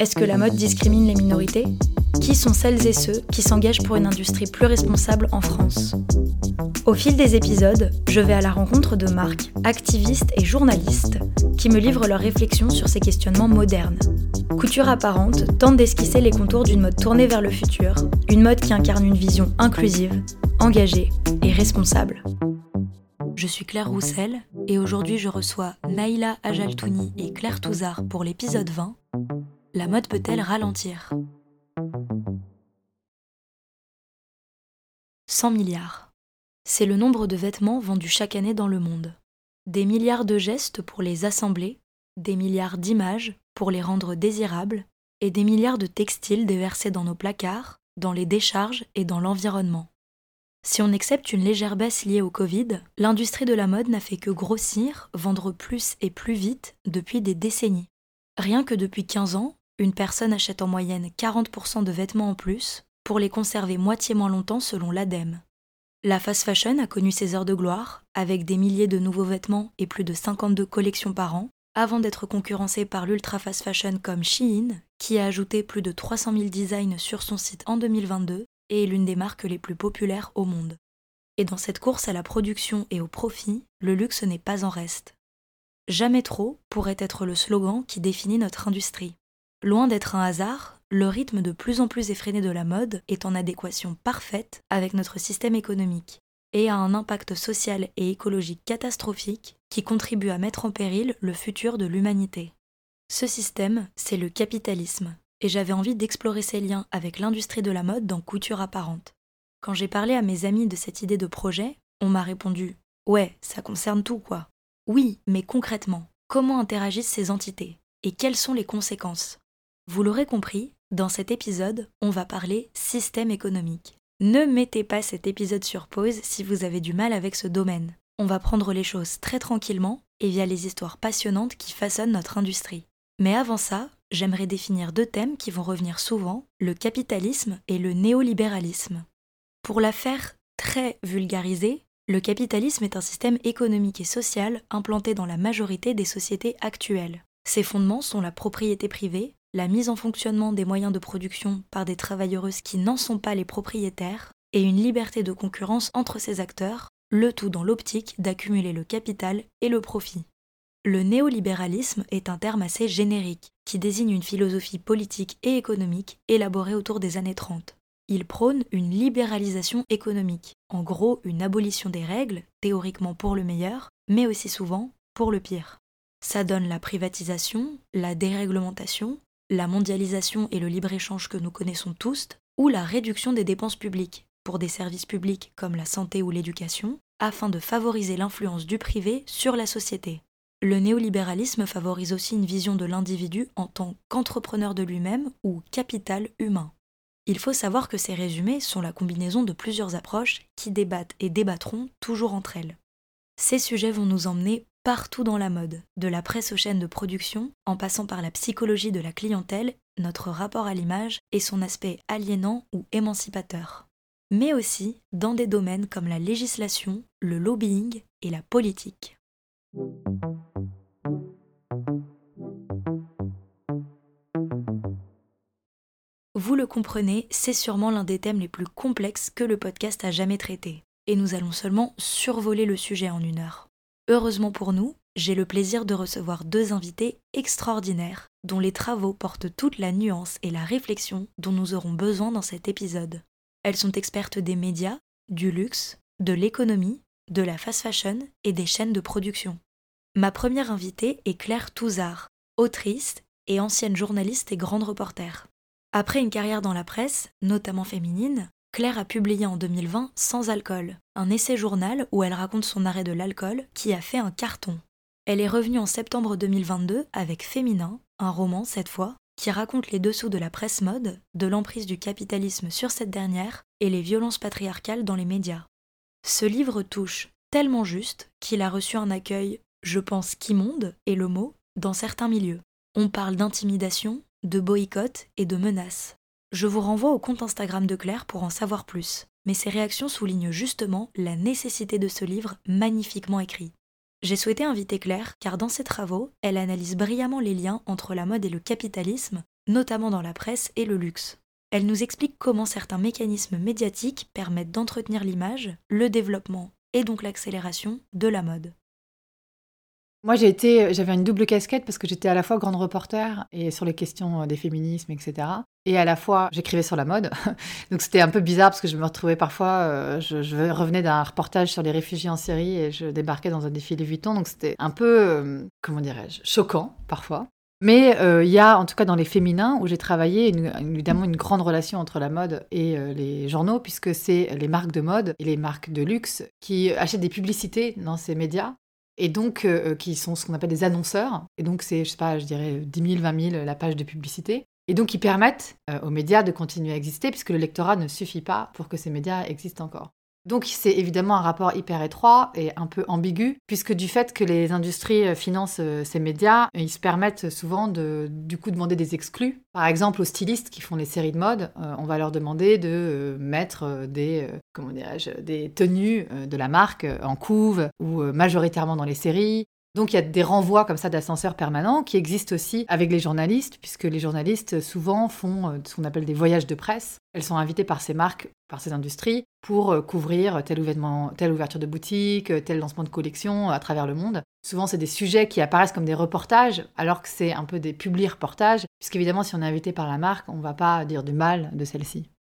Est-ce que la mode discrimine les minorités? Qui sont celles et ceux qui s'engagent pour une industrie plus responsable en France? Au fil des épisodes, je vais à la rencontre de marques, activistes et journalistes qui me livrent leurs réflexions sur ces questionnements modernes. Couture apparente tente d'esquisser les contours d'une mode tournée vers le futur, une mode qui incarne une vision inclusive, engagée et responsable. Je suis Claire Roussel et aujourd'hui je reçois Naïla Ajaltouni et Claire Touzard pour l'épisode 20. La mode peut-elle ralentir? 100 milliards. C'est le nombre de vêtements vendus chaque année dans le monde. Des milliards de gestes pour les assembler, des milliards d'images pour les rendre désirables, et des milliards de textiles déversés dans nos placards, dans les décharges et dans l'environnement. Si on accepte une légère baisse liée au Covid, l'industrie de la mode n'a fait que grossir, vendre plus et plus vite depuis des décennies. Rien que depuis 15 ans, une personne achète en moyenne 40% de vêtements en plus pour les conserver moitié moins longtemps selon l'ADEME. La fast fashion a connu ses heures de gloire, avec des milliers de nouveaux vêtements et plus de 52 collections par an, avant d'être concurrencée par l'ultra fast fashion comme Shein, qui a ajouté plus de 300 000 designs sur son site en 2022 et est l'une des marques les plus populaires au monde. Et dans cette course à la production et au profit, le luxe n'est pas en reste. Jamais trop pourrait être le slogan qui définit notre industrie. Loin d'être un hasard, le rythme de plus en plus effréné de la mode est en adéquation parfaite avec notre système économique et a un impact social et écologique catastrophique qui contribue à mettre en péril le futur de l'humanité. Ce système, c'est le capitalisme, et j'avais envie d'explorer ces liens avec l'industrie de la mode dans Couture apparente. Quand j'ai parlé à mes amis de cette idée de projet, on m'a répondu Ouais, ça concerne tout, quoi. Oui, mais concrètement, comment interagissent ces entités Et quelles sont les conséquences? Vous l'aurez compris, dans cet épisode, on va parler système économique. Ne mettez pas cet épisode sur pause si vous avez du mal avec ce domaine. On va prendre les choses très tranquillement et via les histoires passionnantes qui façonnent notre industrie. Mais avant ça, j'aimerais définir deux thèmes qui vont revenir souvent, le capitalisme et le néolibéralisme. Pour la faire très vulgarisée, le capitalisme est un système économique et social implanté dans la majorité des sociétés actuelles. Ses fondements sont la propriété privée, la mise en fonctionnement des moyens de production par des travailleuses qui n'en sont pas les propriétaires, et une liberté de concurrence entre ces acteurs, le tout dans l'optique d'accumuler le capital et le profit. Le néolibéralisme est un terme assez générique qui désigne une philosophie politique et économique élaborée autour des années 30. Il prône une libéralisation économique, en gros une abolition des règles, théoriquement pour le meilleur, mais aussi souvent pour le pire. Ça donne la privatisation, la déréglementation, la mondialisation et le libre-échange que nous connaissons tous, ou la réduction des dépenses publiques, pour des services publics comme la santé ou l'éducation, afin de favoriser l'influence du privé sur la société. Le néolibéralisme favorise aussi une vision de l'individu en tant qu'entrepreneur de lui-même ou capital humain. Il faut savoir que ces résumés sont la combinaison de plusieurs approches qui débattent et débattront toujours entre elles. Ces sujets vont nous emmener partout dans la mode, de la presse aux chaînes de production, en passant par la psychologie de la clientèle, notre rapport à l'image et son aspect aliénant ou émancipateur. Mais aussi dans des domaines comme la législation, le lobbying et la politique. Vous le comprenez, c'est sûrement l'un des thèmes les plus complexes que le podcast a jamais traité. Et nous allons seulement survoler le sujet en une heure. Heureusement pour nous, j'ai le plaisir de recevoir deux invités extraordinaires, dont les travaux portent toute la nuance et la réflexion dont nous aurons besoin dans cet épisode. Elles sont expertes des médias, du luxe, de l'économie, de la fast fashion et des chaînes de production. Ma première invitée est Claire Touzard, autrice et ancienne journaliste et grande reporter. Après une carrière dans la presse, notamment féminine, Claire a publié en 2020 Sans alcool, un essai-journal où elle raconte son arrêt de l'alcool qui a fait un carton. Elle est revenue en septembre 2022 avec Féminin, un roman cette fois, qui raconte les dessous de la presse mode, de l'emprise du capitalisme sur cette dernière et les violences patriarcales dans les médias. Ce livre touche tellement juste qu'il a reçu un accueil, je pense qu'immonde est le mot, dans certains milieux. On parle d'intimidation, de boycott et de menaces. Je vous renvoie au compte Instagram de Claire pour en savoir plus, mais ses réactions soulignent justement la nécessité de ce livre magnifiquement écrit. J'ai souhaité inviter Claire car dans ses travaux, elle analyse brillamment les liens entre la mode et le capitalisme, notamment dans la presse et le luxe. Elle nous explique comment certains mécanismes médiatiques permettent d'entretenir l'image, le développement et donc l'accélération de la mode. Moi, été, j'avais une double casquette parce que j'étais à la fois grande reporter et sur les questions euh, des féminismes, etc. Et à la fois, j'écrivais sur la mode. Donc c'était un peu bizarre parce que je me retrouvais parfois, euh, je, revenais d'un reportage sur les réfugiés en Syrie et je débarquais dans un défilé Vuitton. Donc c'était un peu, euh, comment dirais-je, choquant parfois. Mais il y a, en tout cas dans les féminins, où j'ai travaillé, évidemment une grande relation entre la mode et les journaux, puisque c'est les marques de mode et les marques de luxe qui achètent des publicités dans ces médias et donc euh, euh, qui sont ce qu'on appelle des annonceurs. Et donc c'est, je sais pas, je dirais 10 000, 20 000 la page de publicité. Et donc ils permettent euh, aux médias de continuer à exister puisque le lectorat ne suffit pas pour que ces médias existent encore. Donc c'est évidemment un rapport hyper étroit et un peu ambigu, puisque du fait que les industries euh, financent euh, ces médias, ils se permettent souvent de du coup demander des exclus. Par exemple, aux stylistes qui font les séries de mode, euh, on va leur demander de mettre des comment des tenues de la marque en couve ou majoritairement dans les séries. Donc il y a des renvois comme ça d'ascenseurs permanents qui existent aussi avec les journalistes, puisque les journalistes souvent font euh, ce qu'on appelle des voyages de presse. Elles sont invitées par ces marques, par ces industries, pour euh, couvrir tel événement, telle ouverture de boutique, euh, tel lancement de collection à travers le monde. Souvent, c'est des sujets qui apparaissent comme des reportages, alors que c'est un peu des publi-reportages, puisqu'évidemment, si on est invité par la marque, on ne va pas dire du mal de celle-ci.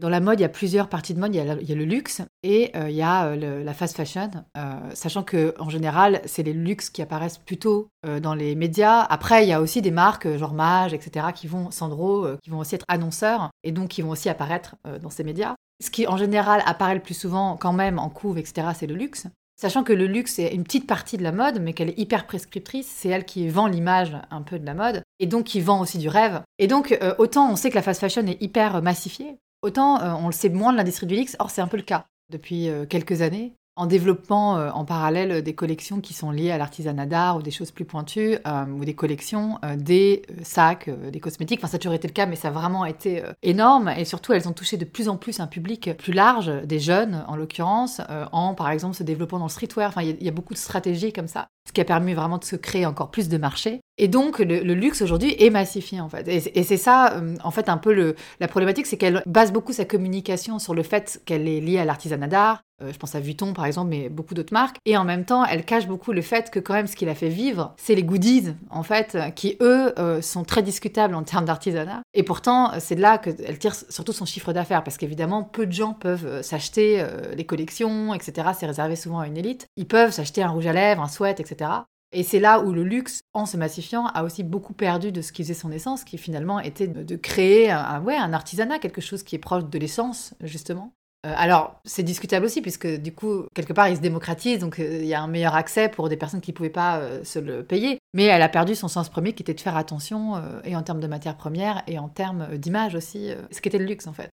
Dans la mode, il y a plusieurs parties de mode. Il y a, le luxe et euh, il y a euh, la fast fashion, euh, sachant que en général, c'est les luxes qui apparaissent plutôt dans les médias. Après, il y a aussi des marques genre Mage, etc., qui vont, Sandro, qui vont aussi être annonceurs et donc qui vont aussi apparaître dans ces médias. Ce qui en général apparaît le plus souvent quand même en couve, etc., c'est le luxe. Sachant que le luxe est une petite partie de la mode, mais qu'elle est hyper prescriptrice, c'est elle qui vend l'image un peu de la mode, et donc qui vend aussi du rêve. Et donc, autant on sait que la fast fashion est hyper massifiée, Autant euh, on le sait moins de l'industrie du luxe, or c'est un peu le cas depuis euh, quelques années en développement euh, en parallèle des collections qui sont liées à l'artisanat d'art ou des choses plus pointues, ou des collections, des sacs, des cosmétiques. Enfin, ça a toujours été le cas, mais ça a vraiment été énorme. Et surtout, elles ont touché de plus en plus un public plus large, des jeunes en l'occurrence, en par exemple se développant dans le streetwear. Enfin, il y, a beaucoup de stratégies comme ça, ce qui a permis vraiment de se créer encore plus de marchés. Et donc, le, luxe aujourd'hui est massifié, en fait. Et, c'est ça, euh, en fait, un peu la problématique, c'est qu'elle base beaucoup sa communication sur le fait qu'elle est liée à l'artisanat d'art. Euh, je pense à Vuitton, par exemple, mais beaucoup d'autres marques. Et en même temps, elle cache beaucoup le fait que, quand même, ce qui l'a fait vivre, c'est les goodies, en fait, qui, eux, euh, sont très discutables en termes d'artisanat. Et pourtant, c'est de là qu'elle tire surtout son chiffre d'affaires, parce qu'évidemment, peu de gens peuvent s'acheter les collections, etc. C'est réservé souvent à une élite. Ils peuvent s'acheter un rouge à lèvres, un sweat, etc. Et c'est là où le luxe, en se massifiant, a aussi beaucoup perdu de ce qui faisait son essence, qui finalement était de créer un, ouais, un artisanat, quelque chose qui est proche de l'essence, justement. Euh, alors, c'est discutable aussi, puisque du coup, quelque part, il se démocratise, donc euh, il y a un meilleur accès pour des personnes qui ne pouvaient pas euh, se le payer. Mais elle a perdu son sens premier, qui était de faire attention, et en termes de matières premières, et en termes d'image aussi, ce qu'était le luxe, en fait.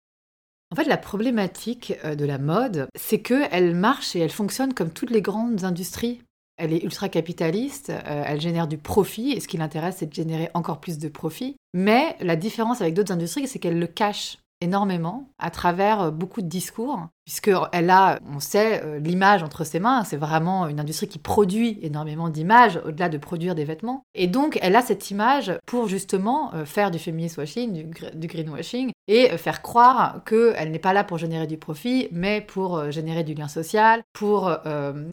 En fait, la problématique de la mode, c'est qu'elle marche et elle fonctionne comme toutes les grandes industries elle est ultra capitaliste, euh, elle génère du profit, et ce qui l'intéresse, c'est de générer encore plus de profit. Mais la différence avec d'autres industries, c'est qu'elle le cache énormément à travers euh, beaucoup de discours, puisqu'elle a, on sait, euh, l'image entre ses mains. C'est vraiment une industrie qui produit énormément d'images, au-delà de produire des vêtements. Et donc, elle a cette image pour justement euh, faire du féminist washing, du, greenwashing, et faire croire qu'elle n'est pas là pour générer du profit, mais pour générer du lien social, pour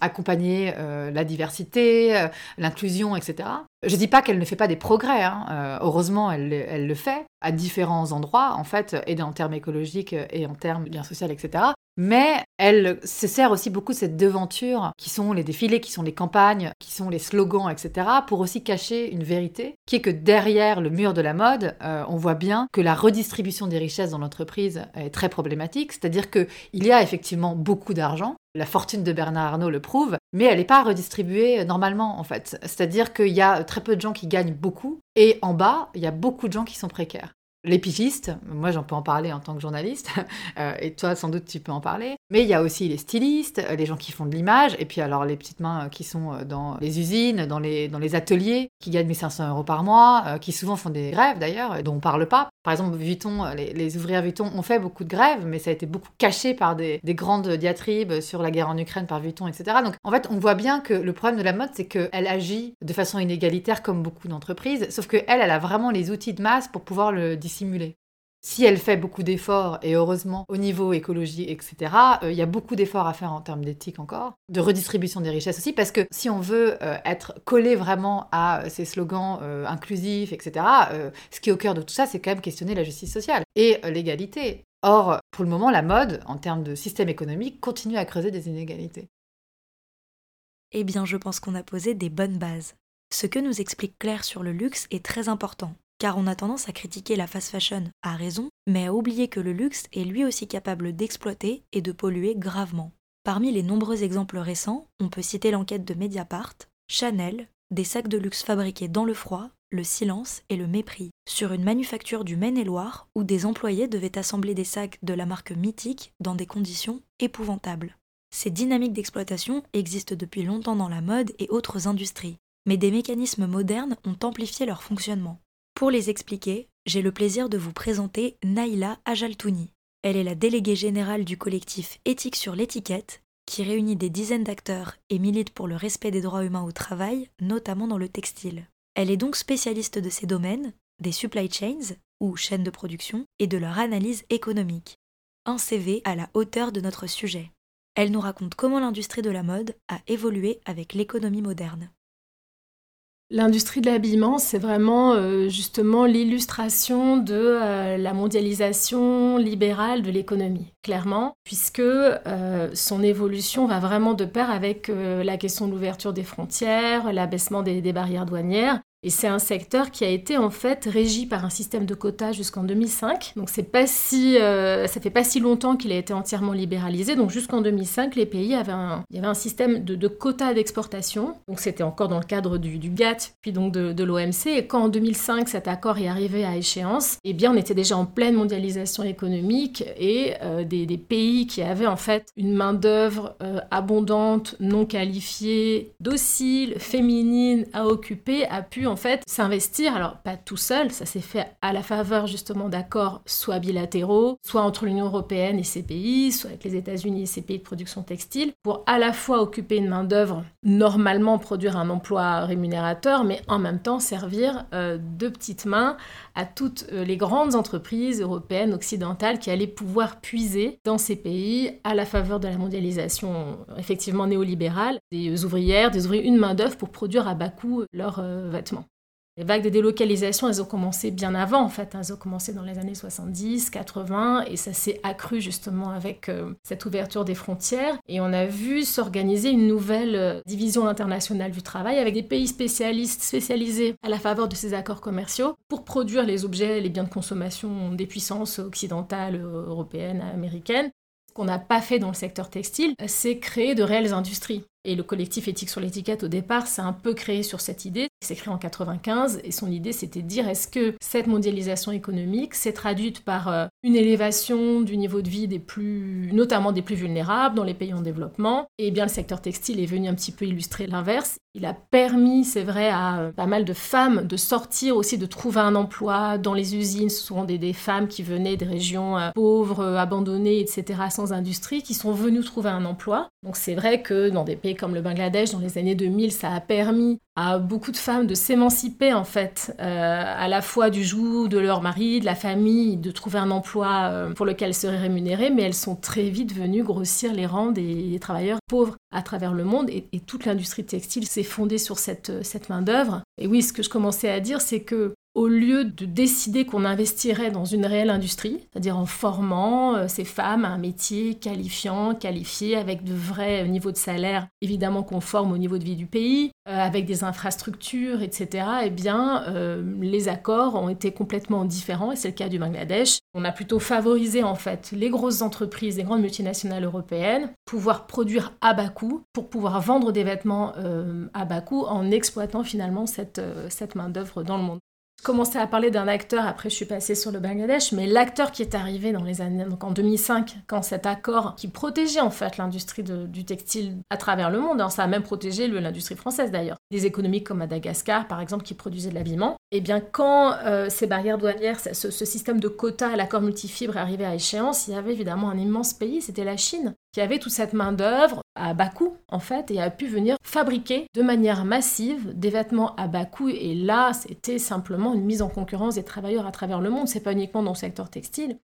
accompagner la diversité, l'inclusion, etc. Je dis pas qu'elle ne fait pas des progrès, hein. heureusement elle, elle, le fait à différents endroits en fait, et en termes écologiques et en termes de lien social, etc. mais elle se sert aussi beaucoup de cette devanture qui sont les défilés, qui sont les campagnes, qui sont les slogans, etc., pour aussi cacher une vérité, qui est que derrière le mur de la mode, euh, on voit bien que la redistribution des richesses dans l'entreprise est très problématique, c'est-à-dire qu'il y a effectivement beaucoup d'argent, la fortune de Bernard Arnault le prouve, mais elle n'est pas redistribuée normalement en fait. C'est-à-dire qu'il y a très peu de gens qui gagnent beaucoup et en bas, il y a beaucoup de gens qui sont précaires les pigistes, moi j'en peux en parler en tant que journaliste, euh, et toi sans doute tu peux en parler, mais il y a aussi les stylistes, euh, les gens qui font de l'image, et puis alors les petites mains euh, qui sont dans les usines, dans les, dans les ateliers, qui gagnent 1500 euros par mois, qui souvent font des grèves d'ailleurs, dont on parle pas. Par exemple, Vuitton, les, les, ouvrières Vuitton ont fait beaucoup de grèves, mais ça a été beaucoup caché par des, des, grandes diatribes sur la guerre en Ukraine par Vuitton, etc. Donc en fait, on voit bien que le problème de la mode, c'est qu'elle agit de façon inégalitaire comme beaucoup d'entreprises, sauf qu'elle, elle a vraiment les outils de masse pour pouvoir le Si elle fait beaucoup d'efforts, et heureusement au niveau écologie, etc., euh, il y a beaucoup d'efforts à faire en termes d'éthique encore, de redistribution des richesses aussi, parce que si on veut euh, être collé vraiment à ces slogans euh, inclusifs, etc., ce qui est au cœur de tout ça, c'est quand même questionner la justice sociale et l'égalité. Or, pour le moment, la mode, en termes de système économique, continue à creuser des inégalités. Eh bien, je pense qu'on a posé des bonnes bases. Ce que nous explique Claire sur le luxe est très important car on a tendance à critiquer la fast fashion à raison, mais à oublier que le luxe est lui aussi capable d'exploiter et de polluer gravement. Parmi les nombreux exemples récents, on peut citer l'enquête de Mediapart, Chanel, des sacs de luxe fabriqués dans le froid, le silence et le mépris, sur une manufacture du Maine-et-Loire où des employés devaient assembler des sacs de la marque mythique dans des conditions épouvantables. Ces dynamiques d'exploitation existent depuis longtemps dans la mode et autres industries, mais des mécanismes modernes ont amplifié leur fonctionnement. Pour les expliquer, j'ai le plaisir de vous présenter Naïla Ajaltouni. Elle est la déléguée générale du collectif Éthique sur l'étiquette, qui réunit des dizaines d'acteurs et milite pour le respect des droits humains au travail, notamment dans le textile. Elle est donc spécialiste de ces domaines, des supply chains, ou chaînes de production, et de leur analyse économique. Un CV à la hauteur de notre sujet. Elle nous raconte comment l'industrie de la mode a évolué avec l'économie moderne. L'industrie de l'habillement, c'est vraiment euh, justement l'illustration de euh, la mondialisation libérale de l'économie, clairement, puisque euh, son évolution va vraiment de pair avec la question de l'ouverture des frontières, l'abaissement des, barrières douanières, et c'est un secteur qui a été en fait régi par un système de quotas jusqu'en 2005. Donc c'est pas si, euh, ça fait pas si longtemps qu'il a été entièrement libéralisé. Donc jusqu'en 2005, les pays avaient un, il y avait un système de, quotas d'exportation. Donc c'était encore dans le cadre du, GATT, puis donc de, l'OMC. Et quand en 2005 cet accord est arrivé à échéance, eh bien on était déjà en pleine mondialisation économique et euh, des, des, pays qui avaient en fait une main d'œuvre euh, abondante, non qualifiée, docile, féminine à occuper, a pu en fait s'investir, alors pas tout seul, ça s'est fait à la faveur justement d'accords soit bilatéraux, soit entre l'Union européenne et ses pays, soit avec les États-Unis et ses pays de production textile, pour à la fois occuper une main-d'œuvre, normalement produire un emploi rémunérateur, mais en même temps servir euh, de petites mains à toutes euh, les grandes entreprises européennes, occidentales, qui allaient pouvoir puiser dans ces pays à la faveur de la mondialisation effectivement néolibérale, des ouvrières, des ouvriers, une main-d'œuvre pour produire à bas coût leurs euh, vêtements. Les vagues de délocalisation, elles ont commencé bien avant, en fait. Elles ont commencé dans les années 70, 80, et ça s'est accru justement avec euh, cette ouverture des frontières. Et on a vu s'organiser une nouvelle euh, division internationale du travail avec des pays spécialistes spécialisés à la faveur de ces accords commerciaux pour produire les objets, les biens de consommation des puissances occidentales, européennes, américaines. Ce qu'on n'a pas fait dans le secteur textile, c'est créer de réelles industries. Et le collectif éthique sur l'étiquette, au départ, s'est un peu créé sur cette idée. Il s'est créé en 95 et son idée, c'était de dire est-ce que cette mondialisation économique s'est traduite par euh, une élévation du niveau de vie des plus, notamment des plus vulnérables dans les pays en développement? Et bien, le secteur textile est venu un petit peu illustrer l'inverse. Il a permis, c'est vrai, à euh, pas mal de femmes de sortir aussi, de trouver un emploi dans les usines. Ce sont des, des femmes qui venaient des régions euh, pauvres, abandonnées, etc., sans industrie, qui sont venues trouver un emploi. Donc c'est vrai que dans des pays comme le Bangladesh dans les années 2000, ça a permis à beaucoup de femmes de s'émanciper en fait, euh, à la fois du joug de leur mari, de la famille, de trouver un emploi euh, pour lequel elles seraient rémunérées, mais elles sont très vite venues grossir les rangs des, travailleurs pauvres à travers le monde et, toute l'industrie textile s'est fondée sur cette, cette main-d'œuvre. Et oui, ce que je commençais à dire, c'est que au lieu de décider qu'on investirait dans une réelle industrie, c'est-à-dire en formant euh, ces femmes à un métier qualifiant, qualifié, avec de vrais niveaux de salaire évidemment conformes au niveau de vie du pays, euh, avec des infrastructures, etc., eh bien, euh, les accords ont été complètement différents, et c'est le cas du Bangladesh. On a plutôt favorisé en fait les grosses entreprises, les grandes multinationales européennes, pouvoir produire à bas coût, pour pouvoir vendre des vêtements à bas coût en exploitant finalement cette, cette main-d'œuvre dans le monde commencé à parler d'un acteur, après je suis passée sur le Bangladesh, mais l'acteur qui est arrivé dans les années, donc en 2005, quand cet accord qui protégeait en fait l'industrie du textile à travers le monde, hein, ça a même protégé l'industrie française d'ailleurs, des économies comme Madagascar par exemple qui produisaient de l'habillement, et eh bien quand euh, ces barrières douanières, ce, système de quotas, l'accord multifibre arrivé à échéance, il y avait évidemment un immense pays, c'était la Chine, qui avait toute cette main-d'œuvre à bas coût, en fait, et a pu venir fabriquer de manière massive des vêtements à bas coût. Et là, c'était simplement une mise en concurrence des travailleurs à travers le monde. C'est pas uniquement dans le secteur textile,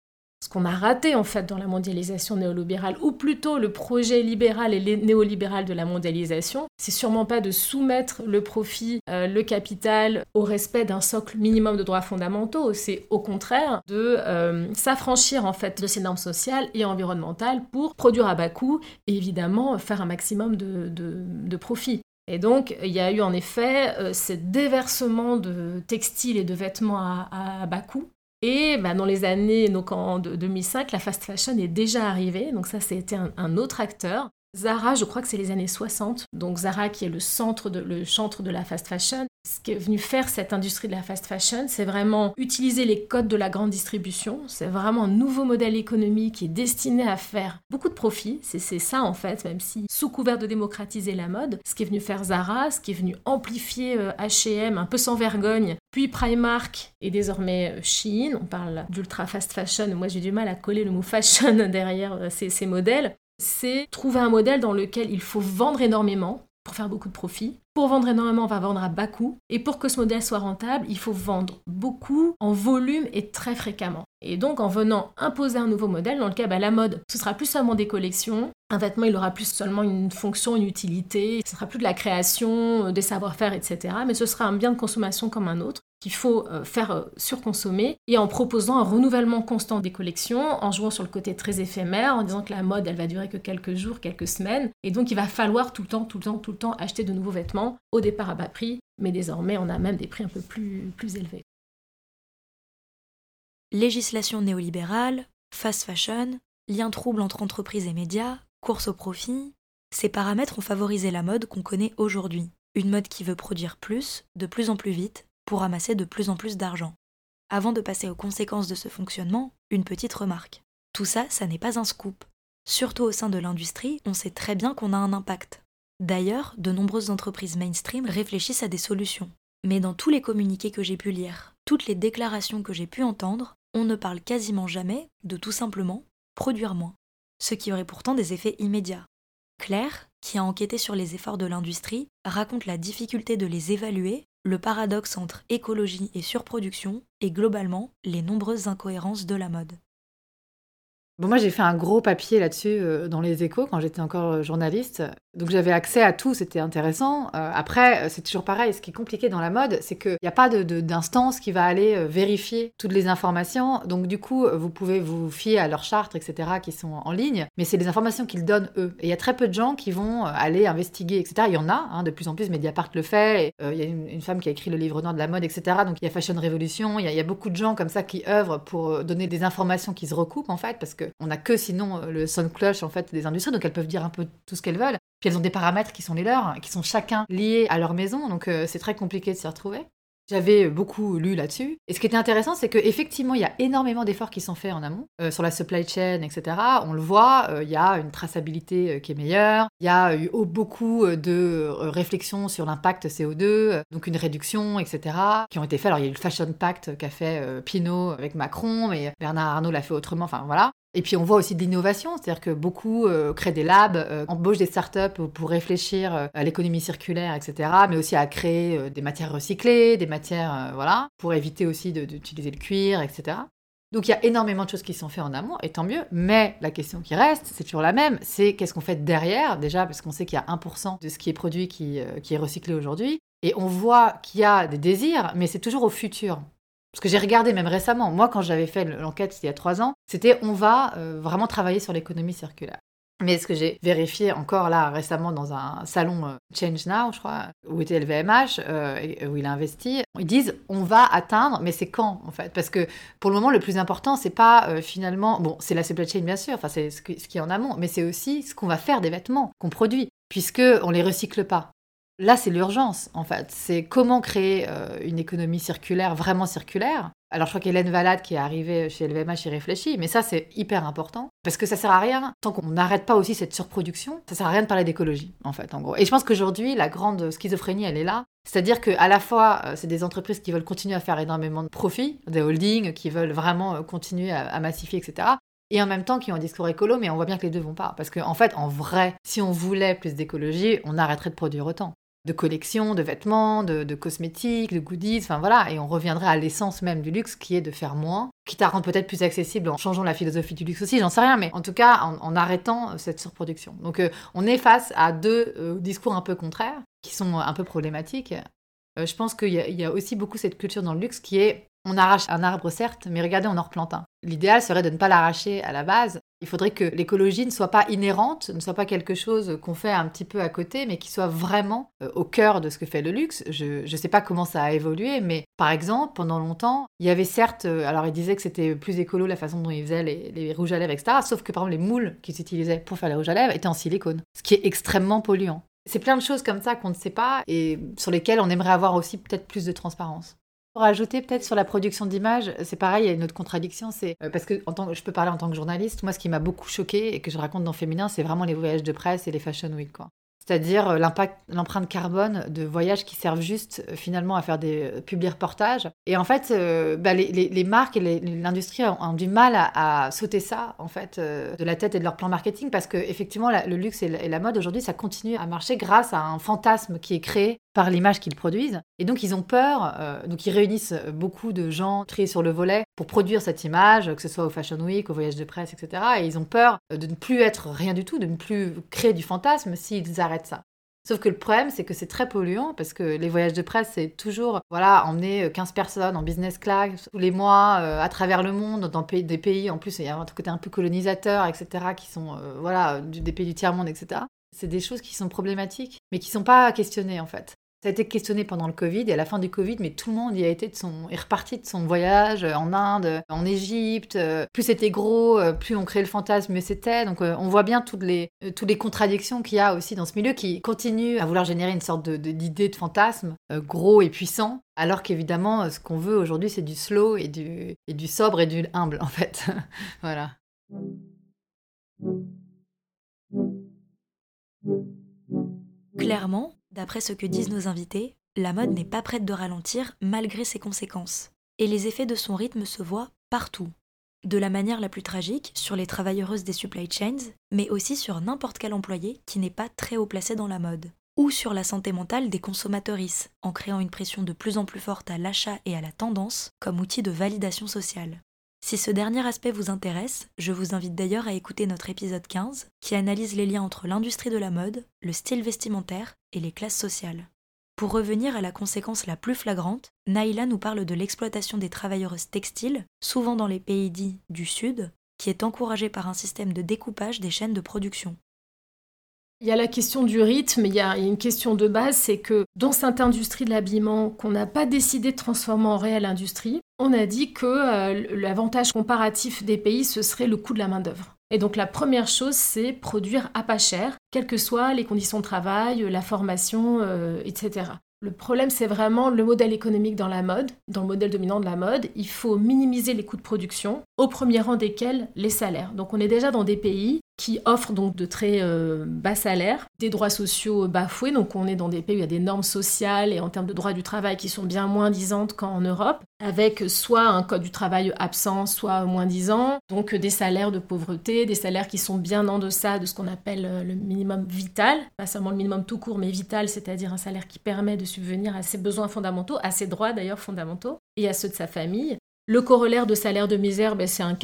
ce qu'on a raté en fait dans la mondialisation néolibérale, ou plutôt le projet libéral et néolibéral de la mondialisation, c'est sûrement pas de soumettre le profit, euh, le capital au respect d'un socle minimum de droits fondamentaux, c'est au contraire de euh, s'affranchir en fait de ces normes sociales et environnementales pour produire à bas coût et évidemment faire un maximum de, de, profit. Et donc, il y a eu en effet euh, ce déversement de textiles et de vêtements à bas coût et bah, dans les années, donc en 2005, la fast fashion est déjà arrivée. Donc ça, c'était un, un autre acteur. Zara, je crois que c'est les années 60. Donc Zara qui est le centre de, le chantre de la fast fashion. Ce qui est venu faire cette industrie de la fast fashion, c'est vraiment utiliser les codes de la grande distribution. C'est vraiment un nouveau modèle économique qui est destiné à faire beaucoup de profits. C'est ça en fait, même si sous couvert de démocratiser la mode, ce qui est venu faire Zara, ce qui est venu amplifier H&M un peu sans vergogne, puis Primark et désormais euh, Shein. On parle d'ultra fast fashion. Moi j'ai du mal à coller le mot fashion derrière euh, ces modèles c'est trouver un modèle dans lequel il faut vendre énormément pour faire beaucoup de profit. Pour vendre énormément, on va vendre à bas coût. Et pour que ce modèle soit rentable, il faut vendre beaucoup en volume et très fréquemment. Et donc, en venant imposer un nouveau modèle dans lequel bah, la mode, ce sera plus seulement des collections. Un vêtement, il aura plus seulement une fonction, une utilité. Ce sera plus de la création, euh, des savoir-faire, etc. Mais ce sera un bien de consommation comme un autre qu'il faut euh, faire euh, surconsommer et en proposant un renouvellement constant des collections, en jouant sur le côté très éphémère, en disant que la mode, elle va durer que quelques jours, quelques semaines. Et donc, il va falloir tout le temps, tout le temps, tout le temps acheter de nouveaux vêtements, au départ à bas prix, mais désormais, on a même des prix un peu plus élevés. Législation néolibérale, fast fashion, lien trouble entre entreprises et médias, course au profit, ces paramètres ont favorisé la mode qu'on connaît aujourd'hui. Une mode qui veut produire plus, de plus en plus vite, pour amasser de plus en plus d'argent. Avant de passer aux conséquences de ce fonctionnement, une petite remarque. Tout ça, ça n'est pas un scoop. Surtout au sein de l'industrie, on sait très bien qu'on a un impact. D'ailleurs, de nombreuses entreprises mainstream réfléchissent à des solutions. Mais dans tous les communiqués que j'ai pu lire, toutes les déclarations que j'ai pu entendre, on ne parle quasiment jamais de tout simplement produire moins. Ce qui aurait pourtant des effets immédiats. Claire, qui a enquêté sur les efforts de l'industrie, raconte la difficulté de les évaluer le paradoxe entre écologie et surproduction, et globalement les nombreuses incohérences de la mode. Bon, moi, j'ai fait un gros papier là-dessus euh, dans les échos quand j'étais encore euh, journaliste. Donc, j'avais accès à tout, c'était intéressant. Euh, après, c'est toujours pareil. Ce qui est compliqué dans la mode, c'est qu'il n'y a pas d'instance qui va aller vérifier toutes les informations. Donc, du coup, vous pouvez vous fier à leurs chartes, etc., qui sont en ligne. Mais c'est des informations qu'ils donnent eux. Et il y a très peu de gens qui vont aller investiguer, etc. Il y en a, hein, de plus en plus. Mediapart le fait. Il y a une, femme qui a écrit le livre noir de la mode, etc. Donc, il y a Fashion Revolution. Il y, a beaucoup de gens comme ça qui œuvrent pour donner des informations qui se recoupent, en fait, parce que on n'a que sinon euh, le son cloche en fait des industries, donc elles peuvent dire un peu tout ce qu'elles veulent. Puis elles ont des paramètres qui sont les leurs, qui sont chacun liés à leur maison, donc euh, c'est très compliqué de s'y retrouver. J'avais beaucoup lu là-dessus. Et ce qui était intéressant, c'est qu'effectivement, il y a énormément d'efforts qui sont faits en amont, euh, sur la supply chain, etc. On le voit, il y a une traçabilité qui est meilleure, il y a eu beaucoup de réflexions sur l'impact CO2, donc une réduction, etc., qui ont été faites. Alors, il y a eu le Fashion Pact qu'a fait Pinot avec Macron, mais Bernard Arnault l'a fait autrement, enfin voilà. Et puis on voit aussi de l'innovation, c'est-à-dire que beaucoup euh, créent des labs, euh, embauchent des startups pour réfléchir euh, à l'économie circulaire, etc., mais aussi à créer des matières recyclées, des matières, voilà, pour éviter aussi d'utiliser le cuir, etc. Donc il y a énormément de choses qui sont faites en amont, et tant mieux, mais la question qui reste, c'est toujours la même, c'est qu'est-ce qu'on fait derrière, déjà, parce qu'on sait qu'il y a 1% de ce qui est produit qui, qui est recyclé aujourd'hui, et on voit qu'il y a des désirs, mais c'est toujours au futur. Parce que j'ai regardé même récemment, moi quand j'avais fait l'enquête il y a trois ans, c'était on va euh, vraiment travailler sur l'économie circulaire. Mais ce que j'ai vérifié encore là récemment dans un salon euh, Change Now, je crois, où était LVMH, euh, où il a investi, ils disent on va atteindre, mais c'est quand en fait? Parce que pour le moment, le plus important, c'est pas finalement, bon, c'est la supply chain bien sûr, enfin c'est ce, qui est en amont, mais c'est aussi ce qu'on va faire des vêtements qu'on produit, puisque on les recycle pas. Là, c'est l'urgence, en fait. C'est comment créer euh, une économie circulaire, vraiment circulaire. Alors, je crois qu'Hélène Valade, qui est arrivée chez LVMH, y réfléchit, mais ça, c'est hyper important. Parce que ça sert à rien, tant qu'on n'arrête pas aussi cette surproduction, ça sert à rien de parler d'écologie, en fait, en gros. Et je pense qu'aujourd'hui, la grande schizophrénie, elle est là. C'est-à-dire qu'à la fois, euh, c'est des entreprises qui veulent continuer à faire énormément de profits, des holdings qui veulent vraiment euh, continuer à, massifier, etc et en même temps qui ont un discours écolo, mais on voit bien que les deux vont pas. Parce qu'en en fait, en vrai, si on voulait plus d'écologie, on arrêterait de produire autant de collections, de vêtements, de, cosmétiques, de goodies, enfin voilà, et on reviendrait à l'essence même du luxe qui est de faire moins, quitte à rendre peut-être plus accessible en changeant la philosophie du luxe aussi, j'en sais rien, mais en tout cas en, arrêtant cette surproduction. Donc euh, on est face à deux euh, discours un peu contraires qui sont un peu problématiques. Euh, je pense qu'il y, a aussi beaucoup cette culture dans le luxe qui est on arrache un arbre certes, mais regardez, on en replante un. L'idéal serait de ne pas l'arracher à la base. Il faudrait que l'écologie ne soit pas inhérente, ne soit pas quelque chose qu'on fait un petit peu à côté, mais qui soit vraiment euh, au cœur de ce que fait le luxe. Je ne sais pas comment ça a évolué, mais par exemple, pendant longtemps, il y avait certes, euh, alors ils disaient que c'était plus écolo la façon dont ils faisaient les, rouges à lèvres, etc. Sauf que par exemple, les moules qu'ils utilisaient pour faire les rouges à lèvres étaient en silicone, ce qui est extrêmement polluant. C'est plein de choses comme ça qu'on ne sait pas et sur lesquelles on aimerait avoir aussi peut-être plus de transparence. Pour ajouter peut-être sur la production d'images, c'est pareil, il y a une autre contradiction, c'est euh, parce que en tant je peux parler en tant que journaliste, moi ce qui m'a beaucoup choqué et que je raconte dans Féminin, c'est vraiment les voyages de presse et les fashion week. Quoi c'est-à-dire euh, l'impact, l'empreinte carbone de voyages qui servent juste euh, finalement à faire des publics reportages. Et en fait, bah, les, marques et l'industrie ont, du mal à, sauter ça en fait de la tête et de leur plan marketing parce que effectivement le luxe et la, mode aujourd'hui ça continue à marcher grâce à un fantasme qui est créé par l'image qu'ils produisent. Et donc ils ont peur, donc ils réunissent beaucoup de gens triés sur le volet pour produire cette image, que ce soit au Fashion Week, au voyage de presse, etc. Et ils ont peur de ne plus être rien du tout, de ne plus créer du fantasme s'ils arrêtent ça. Sauf que le problème, c'est que c'est très polluant parce que les voyages de presse, c'est toujours voilà, emmener 15 personnes en business class tous les mois euh, à travers le monde, dans des pays, en plus, il y a un côté un peu colonisateur, etc., qui sont euh, voilà, des pays du tiers-monde, etc. C'est des choses qui sont problématiques, mais qui ne sont pas questionnées en fait. Ça a été questionné pendant le Covid et à la fin du Covid, mais tout le monde y a été de son, est reparti de son voyage en Inde, en Égypte. Plus c'était gros, plus on créait le fantasme, mieux c'était. Donc on voit bien toutes les, toutes les contradictions qu'il y a aussi dans ce milieu qui continue à vouloir générer une sorte d'idée de, de, fantasme gros et puissant, alors qu'évidemment ce qu'on veut aujourd'hui c'est du slow et du, et du sobre et du humble en fait. voilà. Clairement, D'après ce que disent nos invités, la mode n'est pas prête de ralentir malgré ses conséquences. Et les effets de son rythme se voient partout. De la manière la plus tragique, sur les travailleuses des supply chains, mais aussi sur n'importe quel employé qui n'est pas très haut placé dans la mode. Ou sur la santé mentale des consommatrices, en créant une pression de plus en plus forte à l'achat et à la tendance comme outil de validation sociale. Si ce dernier aspect vous intéresse, je vous invite d'ailleurs à écouter notre épisode 15 qui analyse les liens entre l'industrie de la mode, le style vestimentaire et les classes sociales. Pour revenir à la conséquence la plus flagrante, Naïla nous parle de l'exploitation des travailleuses textiles, souvent dans les pays dits du Sud, qui est encouragée par un système de découpage des chaînes de production. Il y a la question du rythme, il y a une question de base, c'est que dans cette industrie de l'habillement qu'on n'a pas décidé de transformer en réelle industrie, on a dit que euh, l'avantage comparatif des pays, ce serait le coût de la main-d'œuvre. Et donc la première chose, c'est produire à pas cher, quelles que soient les conditions de travail, la formation, euh, etc. Le problème, c'est vraiment le modèle économique dans la mode, dans le modèle dominant de la mode. Il faut minimiser les coûts de production, au premier rang desquels les salaires. Donc on est déjà dans des pays qui offrent donc de très euh, bas salaires, des droits sociaux bafoués. Donc on est dans des pays où il y a des normes sociales et en termes de droits du travail qui sont bien moins disantes qu'en Europe, avec soit un code du travail absent, soit moins disant. Donc des salaires de pauvreté, des salaires qui sont bien en deçà de ce qu'on appelle euh, le minimum vital, pas seulement le minimum tout court, mais vital, c'est-à-dire un salaire qui permet de subvenir à ses besoins fondamentaux, à ses droits d'ailleurs fondamentaux, et à ceux de sa famille. Le corollaire de salaire de misère, ben, c'est une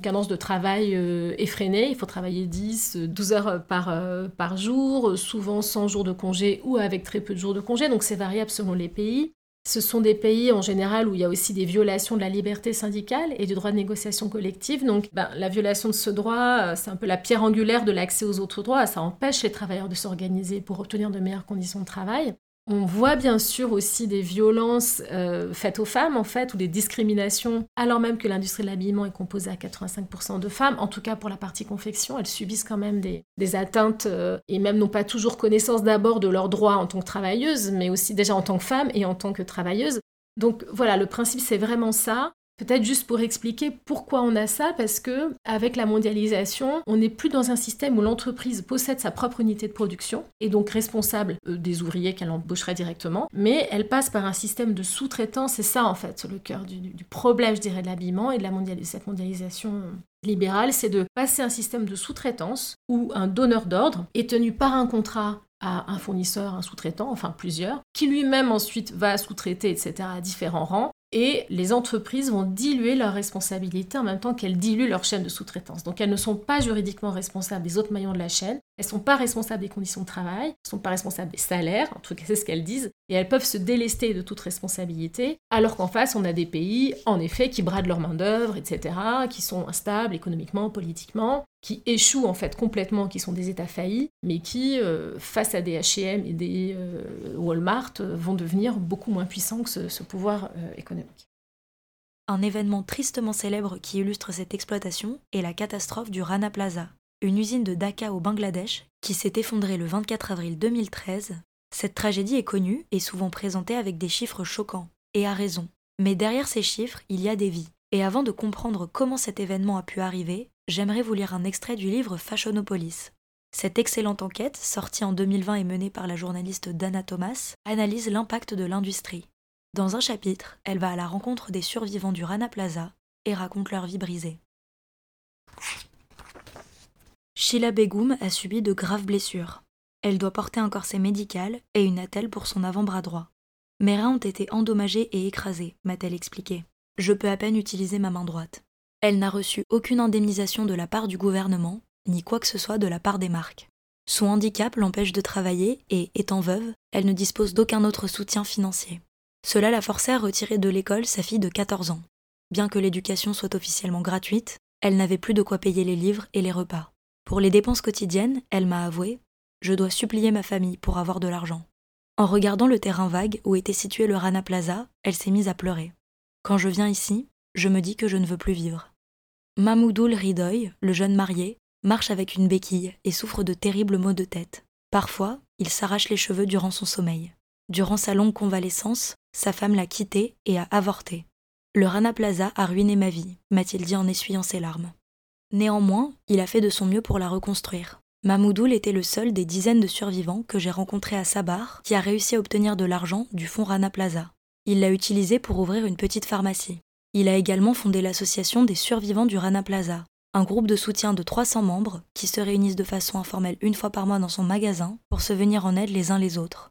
cadence de travail euh, effrénée. Il faut travailler 10, 12 heures par, euh, par jour, souvent sans jours de congé ou avec très peu de jours de congé, donc c'est variable selon les pays. Ce sont des pays en général où il y a aussi des violations de la liberté syndicale et du droit de négociation collective. Donc ben, la violation de ce droit, euh, c'est un peu la pierre angulaire de l'accès aux autres droits. Ça empêche les travailleurs de s'organiser pour obtenir de meilleures conditions de travail. On voit bien sûr aussi des violences euh, faites aux femmes, en fait, ou des discriminations, alors même que l'industrie de l'habillement est composée à 85% de femmes, en tout cas pour la partie confection, elles subissent quand même des, atteintes euh, et même n'ont pas toujours connaissance d'abord de leurs droits en tant que travailleuses, mais aussi déjà en tant que femmes et en tant que travailleuses. Donc voilà, le principe c'est vraiment ça. Peut-être juste pour expliquer pourquoi on a ça, parce que avec la mondialisation, on n'est plus dans un système où l'entreprise possède sa propre unité de production et donc responsable euh, des ouvriers qu'elle embaucherait directement, mais elle passe par un système de sous-traitance. C'est ça en fait le cœur du, problème, je dirais, de l'habillement et de cette mondialisation libérale, c'est de passer un système de sous-traitance où un donneur d'ordre est tenu par un contrat à un fournisseur, un sous-traitant, enfin plusieurs, qui lui-même ensuite va sous-traiter, etc., à différents rangs, et les entreprises vont diluer leurs responsabilités en même temps qu'elles diluent leur chaîne de sous-traitance. Donc elles ne sont pas juridiquement responsables des autres maillons de la chaîne, elles ne sont pas responsables des conditions de travail, elles ne sont pas responsables des salaires, en tout cas c'est ce qu'elles disent, et elles peuvent se délester de toute responsabilité, alors qu'en face on a des pays, en effet, qui bradent leur main-d'œuvre, etc., qui sont instables économiquement, politiquement, qui échouent en fait complètement, qui sont des États faillis, mais qui, euh, face à des H&M et des euh, Walmart, euh, vont devenir beaucoup moins puissants que ce, pouvoir économique. Un événement tristement célèbre qui illustre cette exploitation est la catastrophe du Rana Plaza, une usine de Dhaka au Bangladesh qui s'est effondrée le 24 avril 2013. Cette tragédie est connue et souvent présentée avec des chiffres choquants, et à raison. Mais derrière ces chiffres, il y a des vies. Et avant de comprendre comment cet événement a pu arriver, j'aimerais vous lire un extrait du livre Fashionopolis. Cette excellente enquête, sortie en 2020 et menée par la journaliste Dana Thomas, analyse l'impact de l'industrie. Dans un chapitre, elle va à la rencontre des survivants du Rana Plaza et raconte leur vie brisée. Sheila Begoum a subi de graves blessures. Elle doit porter un corset médical et une attelle pour son avant-bras droit. Mes reins ont été endommagés et écrasés, m'a-t-elle expliqué. Je peux à peine utiliser ma main droite. Elle n'a reçu aucune indemnisation de la part du gouvernement, ni quoi que ce soit de la part des marques. Son handicap l'empêche de travailler et, étant veuve, elle ne dispose d'aucun autre soutien financier. Cela l'a forcée à retirer de l'école sa fille de 14 ans. Bien que l'éducation soit officiellement gratuite, elle n'avait plus de quoi payer les livres et les repas. Pour les dépenses quotidiennes, elle m'a avoué Je dois supplier ma famille pour avoir de l'argent. En regardant le terrain vague où était situé le Rana Plaza, elle s'est mise à pleurer. Quand je viens ici, je me dis que je ne veux plus vivre. Mahmoudoul Ridoy, le jeune marié, marche avec une béquille et souffre de terribles maux de tête. Parfois, il s'arrache les cheveux durant son sommeil. Durant sa longue convalescence, sa femme l'a quitté et a avorté. Le Rana Plaza a ruiné ma vie, m'a-t-il dit en essuyant ses larmes. Néanmoins, il a fait de son mieux pour la reconstruire. Mahmoudoul était le seul des dizaines de survivants que j'ai rencontrés à Sabar qui a réussi à obtenir de l'argent du fonds Rana Plaza. Il l'a utilisé pour ouvrir une petite pharmacie. Il a également fondé l'association des survivants du Rana Plaza, un groupe de soutien de 300 membres qui se réunissent de façon informelle une fois par mois dans son magasin pour se venir en aide les uns les autres.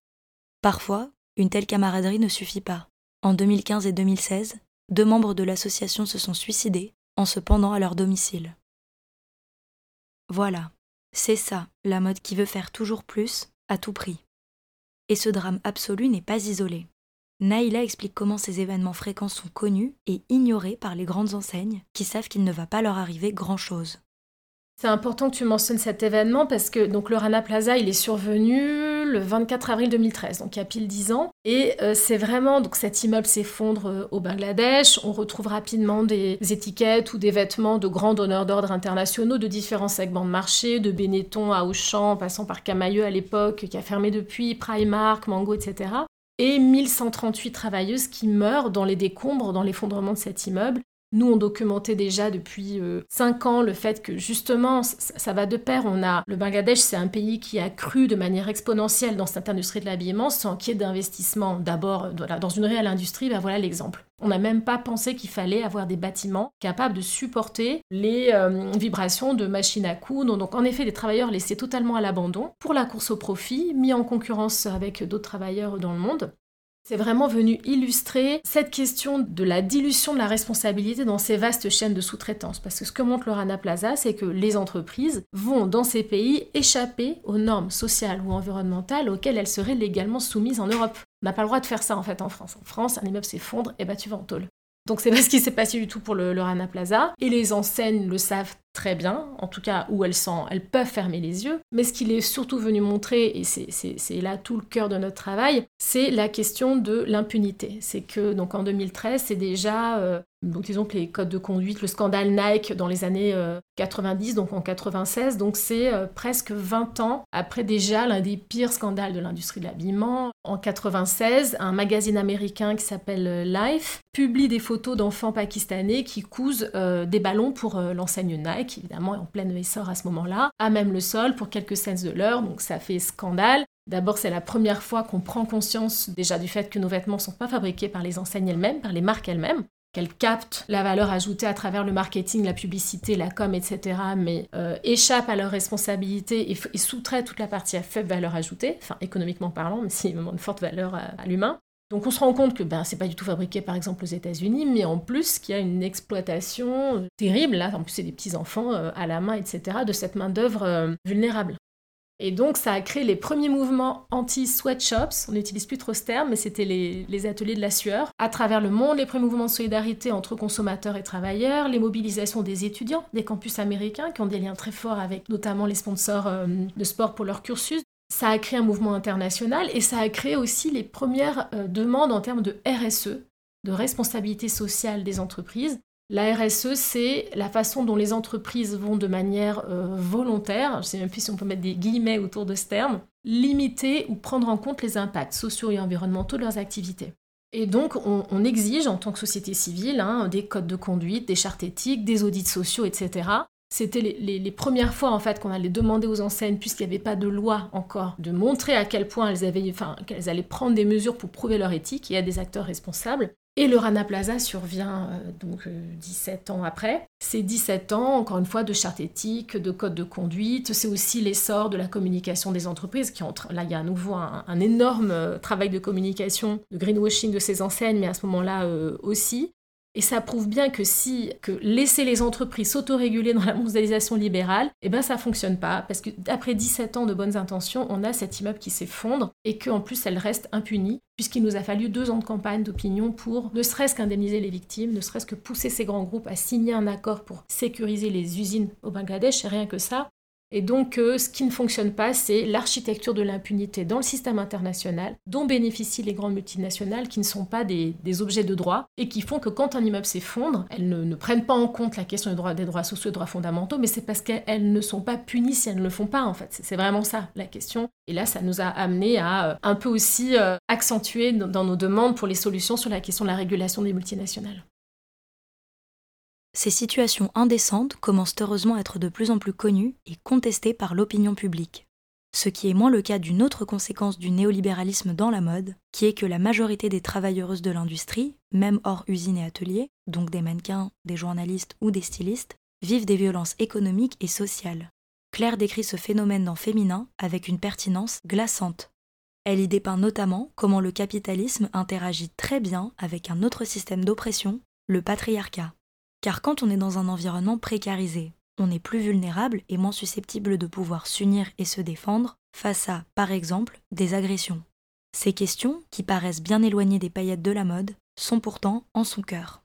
Parfois, une telle camaraderie ne suffit pas. En 2015 et 2016, deux membres de l'association se sont suicidés en se pendant à leur domicile. Voilà, c'est ça, la mode qui veut faire toujours plus, à tout prix. Et ce drame absolu n'est pas isolé. Naïla explique comment ces événements fréquents sont connus et ignorés par les grandes enseignes qui savent qu'il ne va pas leur arriver grand-chose. C'est important que tu mentionnes cet événement parce que donc le Rana Plaza, il est survenu le 24 avril 2013, donc il y a pile 10 ans. Et euh, c'est vraiment, donc cet immeuble s'effondre euh, au Bangladesh. On retrouve rapidement des étiquettes ou des vêtements de grands donneurs d'ordre internationaux de différents segments de marché, de Benetton à Auchan, passant par Camailleux à l'époque, qui a fermé depuis, Primark, Mango, etc et 1138 travailleuses qui meurent dans les décombres, dans l'effondrement de cet immeuble. Nous, on documentait déjà depuis 5 euh, ans le fait que justement, ça, va de pair. On a le Bangladesh, c'est un pays qui a cru de manière exponentielle dans cette industrie de l'habillement sans qu'il y ait d'investissement. D'abord, dans une réelle industrie, ben voilà l'exemple. On n'a même pas pensé qu'il fallait avoir des bâtiments capables de supporter les euh, vibrations de machines à coudre. Donc en effet, des travailleurs laissés totalement à l'abandon pour la course au profit, mis en concurrence avec d'autres travailleurs dans le monde. C'est vraiment venu illustrer cette question de la dilution de la responsabilité dans ces vastes chaînes de sous-traitance. Parce que ce que montre le Rana Plaza, c'est que les entreprises vont dans ces pays échapper aux normes sociales ou environnementales auxquelles elles seraient légalement soumises en Europe. On n'a pas le droit de faire ça en fait en France. En France, un immeuble s'effondre, et bah tu vas en tôle. Donc c'est pas ce qui s'est passé du tout pour le, Rana Plaza. Et les enseignes le savent très bien, en tout cas où elles, peuvent fermer les yeux. Mais ce qu'il est surtout venu montrer, et c'est là tout le cœur de notre travail, c'est la question de l'impunité. C'est que donc en 2013, c'est déjà euh, donc disons que les codes de conduite, le scandale Nike dans les années 90, euh, donc en 96, donc c'est euh, presque 20 ans après déjà l'un des pires scandales de l'industrie de l'habillement. En 96, un magazine américain qui s'appelle Life publie des photos d'enfants pakistanais qui cousent des ballons pour l'enseigne Nike, évidemment en pleine essor à ce moment-là, à même le sol pour quelques cents de l'heure, donc ça fait scandale. D'abord, c'est la première fois qu'on prend conscience déjà du fait que nos vêtements ne sont pas fabriqués par les enseignes elles-mêmes, par les marques elles-mêmes qu'elle capte la valeur ajoutée à travers le marketing, la publicité, la com, etc., mais euh, échappe à leurs responsabilités et, soustrait toute la partie à faible valeur ajoutée, enfin économiquement parlant, mais c'est vraiment une forte valeur à, l'humain. Donc on se rend compte que ben, c'est pas du tout fabriqué par exemple aux États-Unis, mais en plus qu'il y a une exploitation euh, terrible, là en plus c'est des petits enfants euh, à la main, etc., de cette main-d'œuvre vulnérable. Et donc, ça a créé les premiers mouvements anti-sweatshops. On n'utilise plus trop ce terme, mais c'était les, ateliers de la sueur. À travers le monde, les premiers mouvements de solidarité entre consommateurs et travailleurs, les mobilisations des étudiants des campus américains qui ont des liens très forts avec notamment les sponsors euh, de sport pour leur cursus. Ça a créé un mouvement international et ça a créé aussi les premières euh, demandes en termes de RSE, de responsabilité sociale des entreprises, la RSE, c'est la façon dont les entreprises vont de manière euh, volontaire, je ne sais même plus si on peut mettre des guillemets autour de ce terme, limiter ou prendre en compte les impacts sociaux et environnementaux de leurs activités. Et donc, on, exige en tant que société civile hein, des codes de conduite, des chartes éthiques, des audits sociaux, etc. C'était les, premières fois en fait qu'on allait demander aux enseignes, puisqu'il n'y avait pas de loi encore, de montrer à quel point elles, avaient, enfin, qu'elles allaient prendre des mesures pour prouver leur éthique. Y a des acteurs responsables. Et le Rana Plaza survient euh, donc 17 euh, ans après. C'est 17 ans, encore une fois, de charte éthique, de code de conduite. C'est aussi l'essor de la communication des entreprises qui entre. Là, il y a à nouveau un, énorme euh, travail de communication, de greenwashing de ces enseignes, mais à ce moment-là aussi. Et ça prouve bien que si que laisser les entreprises s'autoréguler dans la mondialisation libérale, eh ben ça fonctionne pas parce que d'après 17 ans de bonnes intentions, on a cet immeuble qui s'effondre et qu'en plus elle reste impunie puisqu'il nous a fallu deux ans de campagne d'opinion pour ne serait-ce qu'indemniser les victimes, ne serait-ce que pousser ces grands groupes à signer un accord pour sécuriser les usines au Bangladesh, rien que ça. Et donc, euh, ce qui ne fonctionne pas, c'est l'architecture de l'impunité dans le système international, dont bénéficient les grandes multinationales qui ne sont pas des, objets de droit et qui font que quand un immeuble s'effondre, elles ne, prennent pas en compte la question des droits, des droits sociaux et des droits fondamentaux, mais c'est parce qu'elles ne sont pas punies si elles ne le font pas, en fait. C'est vraiment ça la question. Et là, ça nous a amené à euh, un peu aussi euh, accentuer dans nos demandes pour les solutions sur la question de la régulation des multinationales. Ces situations indécentes commencent heureusement à être de plus en plus connues et contestées par l'opinion publique. Ce qui est moins le cas d'une autre conséquence du néolibéralisme dans la mode, qui est que la majorité des travailleuses de l'industrie, même hors usine et atelier, donc des mannequins, des journalistes ou des stylistes, vivent des violences économiques et sociales. Claire décrit ce phénomène dans Féminin avec une pertinence glaçante. Elle y dépeint notamment comment le capitalisme interagit très bien avec un autre système d'oppression, le patriarcat. Car quand on est dans un environnement précarisé, on est plus vulnérable et moins susceptible de pouvoir s'unir et se défendre face à, par exemple, des agressions. Ces questions, qui paraissent bien éloignées des paillettes de la mode, sont pourtant en son cœur.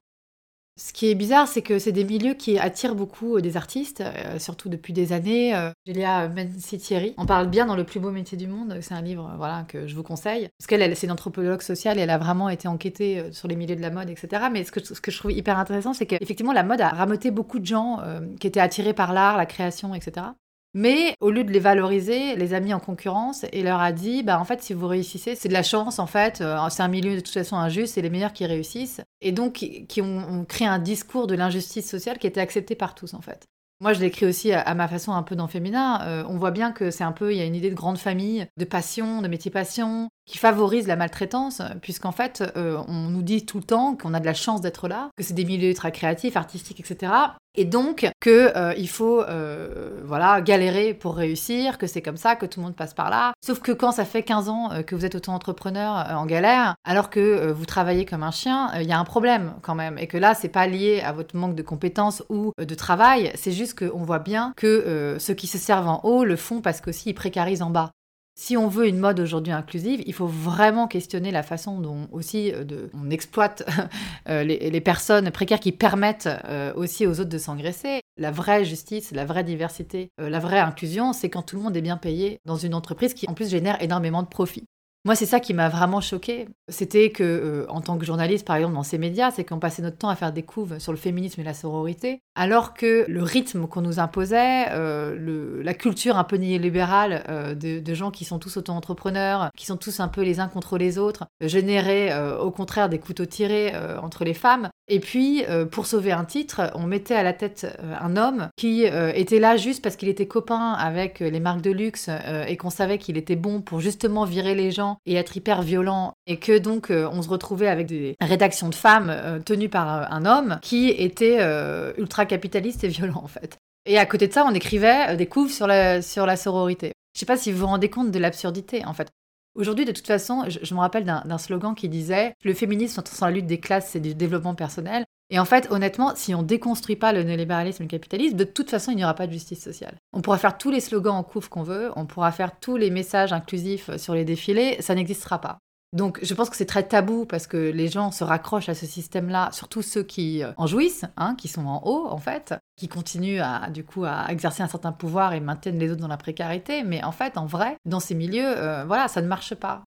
Ce qui est bizarre, c'est que c'est des milieux qui attirent beaucoup euh, des artistes, euh, surtout depuis des années. Euh, Julia Menzi-Thierry en parle bien dans Le plus beau métier du monde. C'est un livre voilà, que je vous conseille. Parce qu'elle, c'est une anthropologue sociale et elle a vraiment été enquêtée sur les milieux de la mode, etc. Mais ce que, ce que je trouve hyper intéressant, c'est qu'effectivement, la mode a rameuté beaucoup de gens qui étaient attirés par l'art, la création, etc. Mais au lieu de les valoriser, les a mis en concurrence et leur a dit, bah en fait, si vous réussissez, c'est de la chance en fait. Euh, c'est un milieu de toute façon injuste, c'est les meilleurs qui réussissent. Et donc, qui ont, créé un discours de l'injustice sociale qui était accepté par tous en fait. Moi, je l'écris aussi à, ma façon un peu dans Féminin. Euh, on voit bien que c'est un peu, il y a une idée de grande famille, de passion, de métier passion, qui favorise la maltraitance, puisqu'en fait, euh, on nous dit tout le temps qu'on a de la chance d'être là, que c'est des milieux très créatifs, artistiques, etc. Et donc que euh, il faut euh, voilà galérer pour réussir, que c'est comme ça, que tout le monde passe par là. Sauf que quand ça fait 15 ans que vous êtes auto-entrepreneur en galère, alors que vous travaillez comme un chien, il y a un problème quand même. Et que là, c'est pas lié à votre manque de compétences ou de travail, c'est juste qu'on voit bien que ceux qui se servent en haut le font parce qu'aussi ils précarisent en bas. Si on veut une mode aujourd'hui inclusive, il faut vraiment questionner la façon dont aussi euh, on exploite euh, les, personnes précaires qui permettent euh, aussi aux autres de s'engraisser. La vraie justice, la vraie diversité, la vraie inclusion, c'est quand tout le monde est bien payé dans une entreprise qui en plus génère énormément de profits. Moi, c'est ça qui m'a vraiment choqué. C'était que, euh, en tant que journaliste, par exemple, dans ces médias, c'est qu'on passait notre temps à faire des couves sur le féminisme et la sororité, alors que le rythme qu'on nous imposait, euh, la culture un peu néolibérale euh, de, gens qui sont tous auto-entrepreneurs, qui sont tous un peu les uns contre les autres, générait au contraire des couteaux tirés entre les femmes. Et puis, pour sauver un titre, on mettait à la tête un homme qui était là juste parce qu'il était copain avec les marques de luxe et qu'on savait qu'il était bon pour justement virer les gens et être hyper violent et que donc euh, on se retrouvait avec des rédactions de femmes euh, tenues par euh, un homme qui était ultra capitaliste et violent en fait. Et à côté de ça, on écrivait des couves sur la, sur la sororité. Je sais pas si vous vous rendez compte de l'absurdité en fait. Aujourd'hui, de toute façon, je, me rappelle d'un slogan qui disait Le féminisme sans la lutte des classes, c'est du développement personnel. Et en fait, honnêtement, si on déconstruit pas le néolibéralisme et le capitalisme, de toute façon, il n'y aura pas de justice sociale. On pourra faire tous les slogans en couvre qu'on veut, on pourra faire tous les messages inclusifs sur les défilés, ça n'existera pas. Donc je pense que c'est très tabou parce que les gens se raccrochent à ce système-là, surtout ceux qui euh, en jouissent, hein, qui sont en haut en fait, qui continuent à du coup à exercer un certain pouvoir et maintiennent les autres dans la précarité. Mais en fait, en vrai, dans ces milieux, euh, voilà, ça ne marche pas.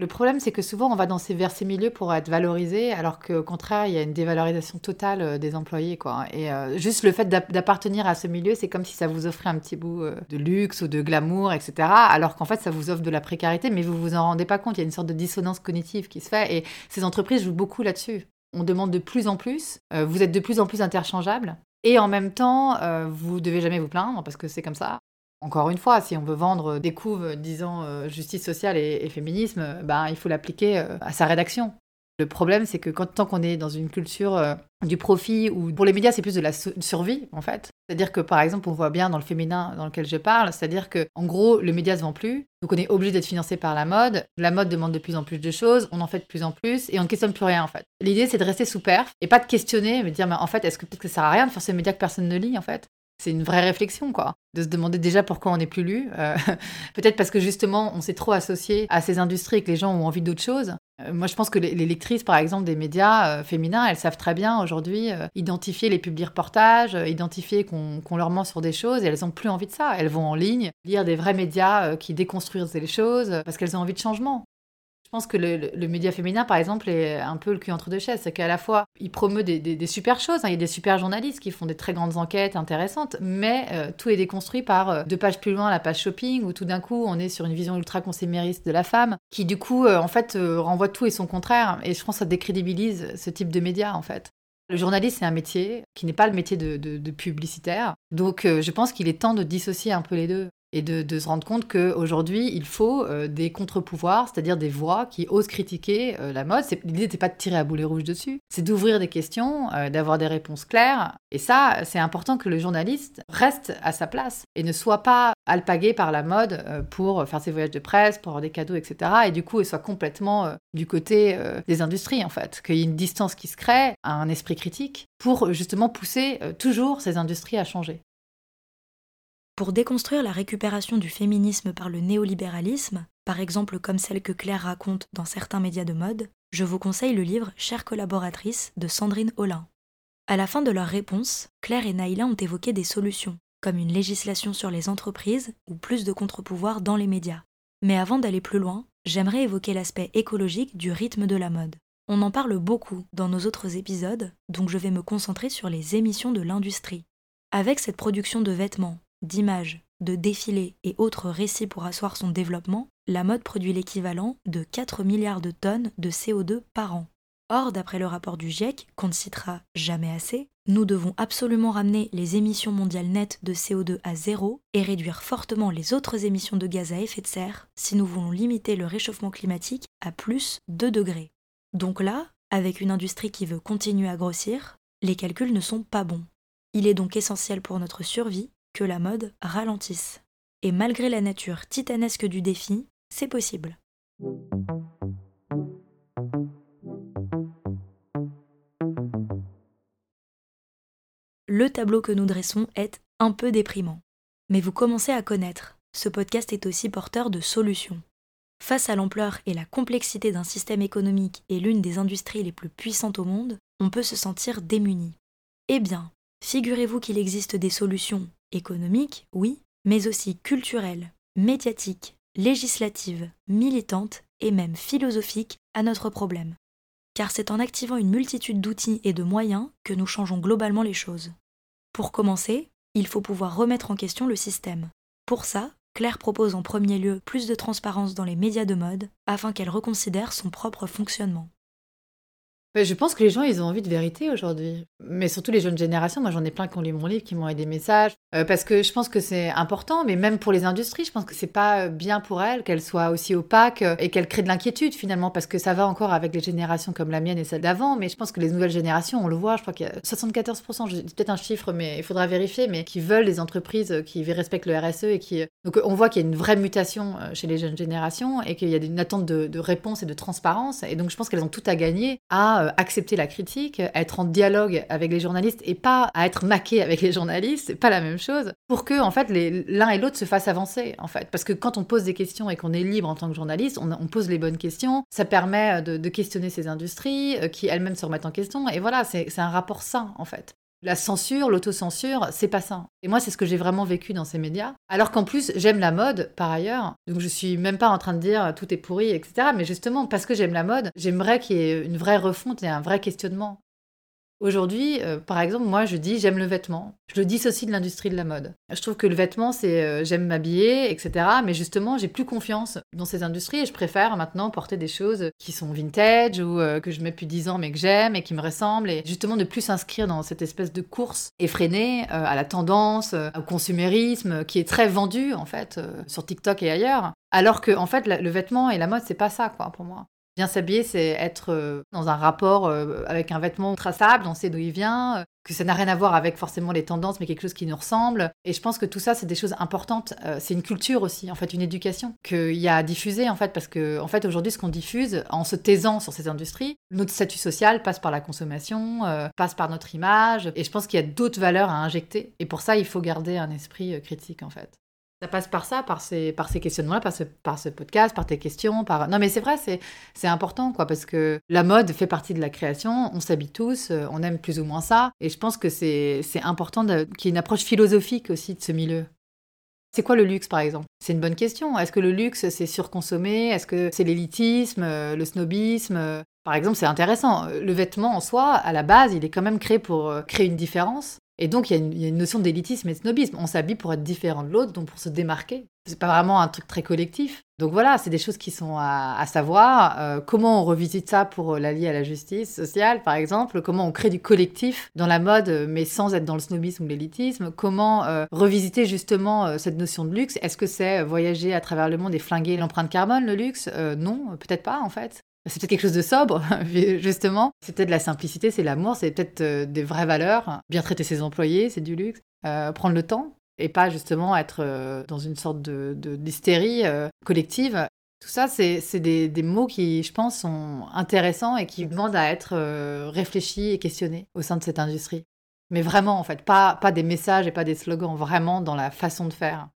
Le problème, c'est que souvent, on va dans ces, vers ces milieux pour être valorisé, alors qu'au contraire, il y a une dévalorisation totale euh, des employés. Quoi. Et euh, juste le fait d'appartenir à ce milieu, c'est comme si ça vous offrait un petit bout euh, de luxe ou de glamour, etc. Alors qu'en fait, ça vous offre de la précarité, mais vous vous en rendez pas compte. Il y a une sorte de dissonance cognitive qui se fait. Et ces entreprises jouent beaucoup là-dessus. On demande de plus en plus. vous êtes de plus en plus interchangeable. Et en même temps, vous devez jamais vous plaindre parce que c'est comme ça. Encore une fois, si on veut vendre des couves disant euh, justice sociale et, féminisme, ben, il faut l'appliquer euh, à sa rédaction. Le problème, c'est que quand, tant qu'on est dans une culture euh, du profit, ou pour les médias, c'est plus de la survie, en fait. C'est-à-dire que, par exemple, on voit bien dans le féminin dans lequel je parle, c'est-à-dire que, en gros, le média se vend plus, donc on est obligé d'être financé par la mode. La mode demande de plus en plus de choses, on en fait de plus en plus, et on ne questionne plus rien, en fait. L'idée, c'est de rester sous perf, et pas de questionner, mais de dire, mais en fait, est-ce que peut-être que ça sert à rien de faire ces médias que personne ne lit, en fait? C'est une vraie réflexion, quoi. De se demander déjà pourquoi on n'est plus lu. Euh, peut-être parce que justement, on s'est trop associé à ces industries et que les gens ont envie d'autre chose. Euh, moi, je pense que les, lectrices, par exemple, des médias euh, féminins, elles savent très bien aujourd'hui identifier les publics reportages, identifier qu'on leur ment sur des choses et elles n'ont plus envie de ça. Elles vont en ligne lire des vrais médias qui déconstruisent les choses parce qu'elles ont envie de changement. Je pense que le, média féminin, par exemple, est un peu le cul entre deux chaises. C'est qu'à la fois, il promeut des, super choses. Hein. Il y a des super journalistes qui font des très grandes enquêtes intéressantes, mais euh, tout est déconstruit par euh, deux pages plus loin la page shopping, où tout d'un coup, on est sur une vision ultra consémériste de la femme, qui du coup, euh, en fait, renvoie tout et son contraire. Et je pense que ça décrédibilise ce type de média, en fait. Le journaliste, c'est un métier qui n'est pas le métier de publicitaire. Donc, je pense qu'il est temps de dissocier un peu les deux et de, se rendre compte qu'aujourd'hui, il faut euh, des contre-pouvoirs, c'est-à-dire des voix qui osent critiquer euh, la mode. L'idée n'était pas de tirer à boulet rouge dessus, c'est d'ouvrir des questions, euh, d'avoir des réponses claires. Et ça, c'est important que le journaliste reste à sa place et ne soit pas alpagué par la mode pour faire ses voyages de presse, pour avoir des cadeaux, etc. Et du coup, il soit complètement du côté des industries, en fait. Qu'il y ait une distance qui se crée, un esprit critique, pour justement pousser toujours ces industries à changer. Pour déconstruire la récupération du féminisme par le néolibéralisme, par exemple comme celle que Claire raconte dans certains médias de mode, je vous conseille le livre Chère collaboratrice de Sandrine Hollin. À la fin de leur réponse, Claire et Naïla ont évoqué des solutions, comme une législation sur les entreprises ou plus de contre-pouvoirs dans les médias. Mais avant d'aller plus loin, j'aimerais évoquer l'aspect écologique du rythme de la mode. On en parle beaucoup dans nos autres épisodes, donc je vais me concentrer sur les émissions de l'industrie. Avec cette production de vêtements, d'images, de défilés et autres récits pour asseoir son développement, la mode produit l'équivalent de 4 milliards de tonnes de CO2 par an. Or, d'après le rapport du GIEC, qu'on ne citera jamais assez, nous devons absolument ramener les émissions mondiales nettes de CO2 à zéro et réduire fortement les autres émissions de gaz à effet de serre si nous voulons limiter le réchauffement climatique à plus 2 degrés. Donc là, avec une industrie qui veut continuer à grossir, les calculs ne sont pas bons. Il est donc essentiel pour notre survie que la mode ralentisse. Et malgré la nature titanesque du défi, c'est possible. Le tableau que nous dressons est un peu déprimant. Mais vous commencez à connaître, ce podcast est aussi porteur de solutions. Face à l'ampleur et la complexité d'un système économique et l'une des industries les plus puissantes au monde, on peut se sentir démuni. Eh bien, figurez-vous qu'il existe des solutions économiques, oui, mais aussi culturelles, médiatiques, législatives, militantes et même philosophiques à notre problème. Car c'est en activant une multitude d'outils et de moyens que nous changeons globalement les choses. Pour commencer, il faut pouvoir remettre en question le système. Pour ça, Claire propose en premier lieu plus de transparence dans les médias de mode afin qu'elle reconsidère son propre fonctionnement. Je pense que les gens, ils ont envie de vérité aujourd'hui. Mais surtout les jeunes générations. Moi, j'en ai plein qui ont lu mon livre, qui m'ont envoyé des messages. Euh, parce que je pense que c'est important, mais même pour les industries, je pense que c'est pas bien pour elles qu'elles soient aussi opaques euh, et qu'elles créent de l'inquiétude finalement. Parce que ça va encore avec les générations comme la mienne et celle d'avant. Mais je pense que les nouvelles générations, on le voit, je crois qu'il y a 74%, je dis peut-être un chiffre, mais il faudra vérifier, mais qui veulent des entreprises qui respectent le RSE et qui. Donc on voit qu'il y a une vraie mutation euh, chez les jeunes générations et qu'il y a une attente de, de réponse et de transparence. Et donc je pense qu'elles ont tout à gagner à euh, accepter la critique, être en dialogue avec les journalistes et pas à être maqué avec les journalistes, c'est pas la même chose, pour que en fait l'un et l'autre se fassent avancer en fait. Parce que quand on pose des questions et qu'on est libre en tant que journaliste, on, pose les bonnes questions, ça permet de, de questionner ces industries euh, qui elles-mêmes se remettent en question et voilà, c'est un rapport sain en fait. La censure, l'autocensure, c'est pas ça. Et moi, c'est ce que j'ai vraiment vécu dans ces médias. Alors qu'en plus, j'aime la mode, par ailleurs. Donc, je suis même pas en train de dire tout est pourri, etc. Mais justement, parce que j'aime la mode, j'aimerais qu'il y ait une vraie refonte et un vrai questionnement. Aujourd'hui, euh, par exemple, moi, je dis j'aime le vêtement. Je le dissocie de l'industrie de la mode. Je trouve que le vêtement, c'est euh, j'aime m'habiller, etc. Mais justement, j'ai plus confiance dans ces industries et je préfère maintenant porter des choses qui sont vintage ou euh, que je mets depuis 10 ans mais que j'aime et qui me ressemblent. Et justement, de plus s'inscrire dans cette espèce de course effrénée à la tendance, au consumérisme qui est très vendu, en fait, sur TikTok et ailleurs. Alors que, en fait, le vêtement et la mode, c'est pas ça, quoi, pour moi. Bien s'habiller, c'est être euh, dans un rapport euh, avec un vêtement traçable, on sait d'où il vient, euh, que ça n'a rien à voir avec forcément les tendances, mais quelque chose qui nous ressemble. Et je pense que tout ça, c'est des choses importantes. c'est une culture aussi, en fait, une éducation qu'il y a à diffuser, en fait, parce que, en fait, aujourd'hui, ce qu'on diffuse, en se taisant sur ces industries, notre statut social passe par la consommation, passe par notre image, et je pense qu'il y a d'autres valeurs à injecter. Et pour ça, il faut garder un esprit critique, en fait. Ça passe par ça, par ces, par ces questionnements-là, par ce, par ce podcast, par tes questions, par... Non mais c'est vrai, c'est, important, quoi, parce que la mode fait partie de la création, on s'habille tous, euh, on aime plus ou moins ça, et je pense que c'est, c'est important qu'il y ait une approche philosophique aussi de ce milieu. C'est quoi le luxe, par exemple? C'est une bonne question. Est-ce que le luxe, c'est surconsommé Est-ce que c'est l'élitisme, euh, le snobisme? Par exemple, c'est intéressant. Le vêtement, en soi, à la base, il est quand même créé pour euh, créer une différence. Et donc, il y, a une notion d'élitisme et de snobisme. On s'habille pour être différent de l'autre, donc pour se démarquer. C'est pas vraiment un truc très collectif. Donc voilà, c'est des choses qui sont à, savoir. Euh, comment on revisite ça pour l'allier à la justice sociale, par exemple? Comment on crée du collectif dans la mode, mais sans être dans le snobisme ou l'élitisme? Comment euh, revisiter justement euh, cette notion de luxe? Est-ce que c'est voyager à travers le monde et flinguer l'empreinte carbone, le luxe? Non, peut-être pas en fait. C'est peut-être quelque chose de sobre, justement. C'est peut-être la simplicité, c'est l'amour, c'est peut-être euh, des vraies valeurs. Bien traiter ses employés, c'est du luxe. Euh, prendre le temps et pas justement être euh, dans une sorte de, d'hystérie collective. Tout ça, c'est, des, mots qui, je pense, sont intéressants et qui demandent à être réfléchis et questionnés au sein de cette industrie. Mais vraiment, en fait, pas des messages et pas des slogans, vraiment dans la façon de faire.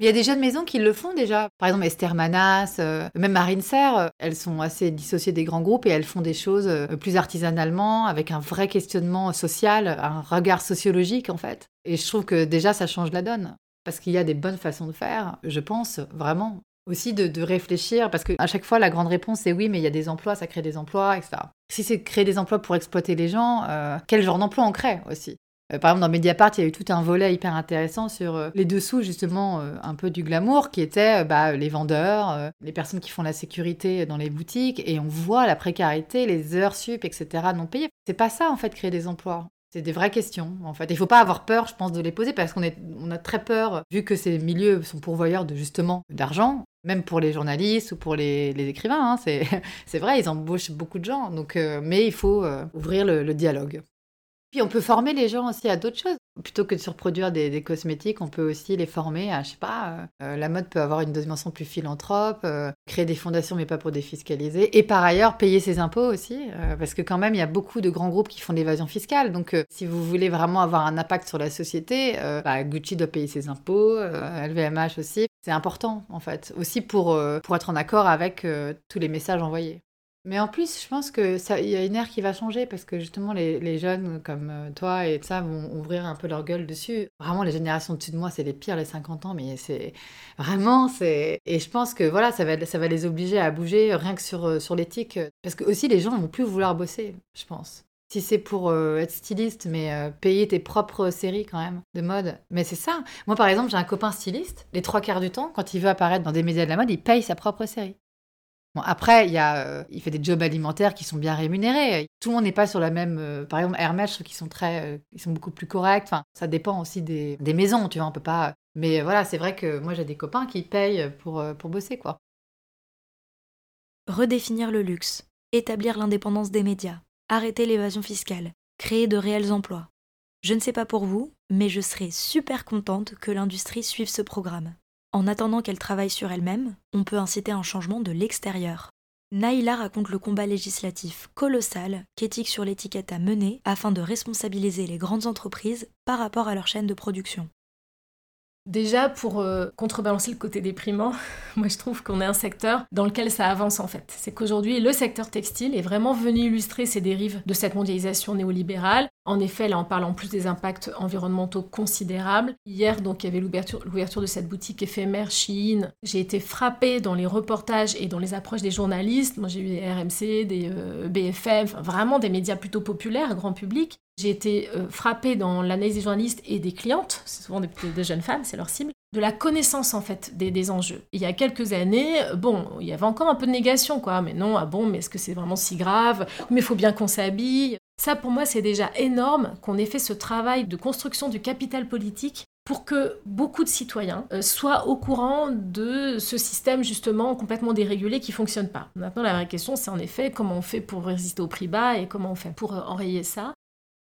Il y a des jeunes maisons qui le font déjà. Par exemple, Esther Manas, euh, même Marine Serre, euh, elles sont assez dissociées des grands groupes et elles font des choses euh, plus artisanalement, avec un vrai questionnement social, un regard sociologique en fait. Et je trouve que déjà ça change la donne. Parce qu'il y a des bonnes façons de faire, je pense, vraiment. Aussi de, réfléchir, parce qu'à chaque fois la grande réponse c'est oui, mais il y a des emplois, ça crée des emplois, etc. Si c'est créer des emplois pour exploiter les gens, quel genre d'emploi on crée aussi? Par exemple, dans Mediapart, il y a eu tout un volet hyper intéressant sur euh, les dessous, justement, euh, un peu du glamour, qui étaient bah, les vendeurs, les personnes qui font la sécurité dans les boutiques, et on voit la précarité, les heures sup, etc., non payées. C'est pas ça, en fait, créer des emplois. C'est des vraies questions, en fait. Il faut pas avoir peur, je pense, de les poser, parce qu'on on a très peur, vu que ces milieux sont pourvoyeurs de, justement, d'argent, même pour les journalistes ou pour les, écrivains, hein, c'est vrai, ils embauchent beaucoup de gens. Donc, mais il faut ouvrir le dialogue. Puis on peut former les gens aussi à d'autres choses. Plutôt que de surproduire des, des, cosmétiques, on peut aussi les former à, je sais pas, euh, euh, la mode peut avoir une dimension plus philanthrope, euh, créer des fondations mais pas pour défiscaliser. Et par ailleurs, payer ses impôts aussi, parce que quand même, il y a beaucoup de grands groupes qui font de l'évasion fiscale. Donc si vous voulez vraiment avoir un impact sur la société, bah, Gucci doit payer ses impôts, LVMH aussi. C'est important, en fait, aussi pour, pour être en accord avec tous les messages envoyés. Mais en plus, je pense que ça, il y a une ère qui va changer parce que justement les, les jeunes comme euh, toi et ça vont ouvrir un peu leur gueule dessus. Vraiment, les générations au-dessus de moi, c'est les pires, les 50 ans, mais c'est vraiment c'est et je pense que voilà, ça va ça va les obliger à bouger rien que sur euh, sur l'éthique parce que aussi les gens vont plus vouloir bosser, je pense. Si c'est pour euh, être styliste, mais payer tes propres séries quand même de mode. Mais c'est ça. Moi, par exemple, j'ai un copain styliste. Les trois quarts du temps, quand il veut apparaître dans des médias de la mode, il paye sa propre série. Après, euh, il fait des jobs alimentaires qui sont bien rémunérés. Tout le monde n'est pas sur la même. Euh, par exemple, Hermès, je trouve sont très, euh, ils sont beaucoup plus corrects. Ça dépend aussi des, des, maisons, tu vois. On peut pas. Mais voilà, c'est vrai que moi, j'ai des copains qui payent pour, pour bosser, quoi. Redéfinir le luxe, établir l'indépendance des médias, arrêter l'évasion fiscale, créer de réels emplois. Je ne sais pas pour vous, mais je serais super contente que l'industrie suive ce programme. En attendant qu'elle travaille sur elle-même, on peut inciter un changement de l'extérieur. Naïla raconte le combat législatif colossal qu'Éthique sur l'étiquette a mené afin de responsabiliser les grandes entreprises par rapport à leur chaîne de production. Déjà, pour euh, contrebalancer le côté déprimant, moi je trouve qu'on est un secteur dans lequel ça avance en fait. C'est qu'aujourd'hui, le secteur textile est vraiment venu illustrer ces dérives de cette mondialisation néolibérale. En effet, là on parle en plus des impacts environnementaux considérables. Hier, donc, il y avait l'ouverture de cette boutique éphémère Shein. J'ai été frappée dans les reportages et dans les approches des journalistes. Moi j'ai eu des RMC, des euh, BFM, vraiment des médias plutôt populaires, grand public, j'ai été euh, frappée dans l'analyse des journalistes et des clientes, c'est souvent des, jeunes femmes, c'est leur cible, de la connaissance en fait des, enjeux. Il y a quelques années, bon, il y avait encore un peu de négation, quoi. Mais non, ah bon, mais est-ce que c'est vraiment si grave? Mais il faut bien qu'on s'habille. Ça, pour moi, c'est déjà énorme qu'on ait fait ce travail de construction du capital politique pour que beaucoup de citoyens euh, soient au courant de ce système justement complètement dérégulé qui fonctionne pas. Maintenant, la vraie question, c'est en effet comment on fait pour résister au prix bas et comment on fait pour euh, enrayer ça?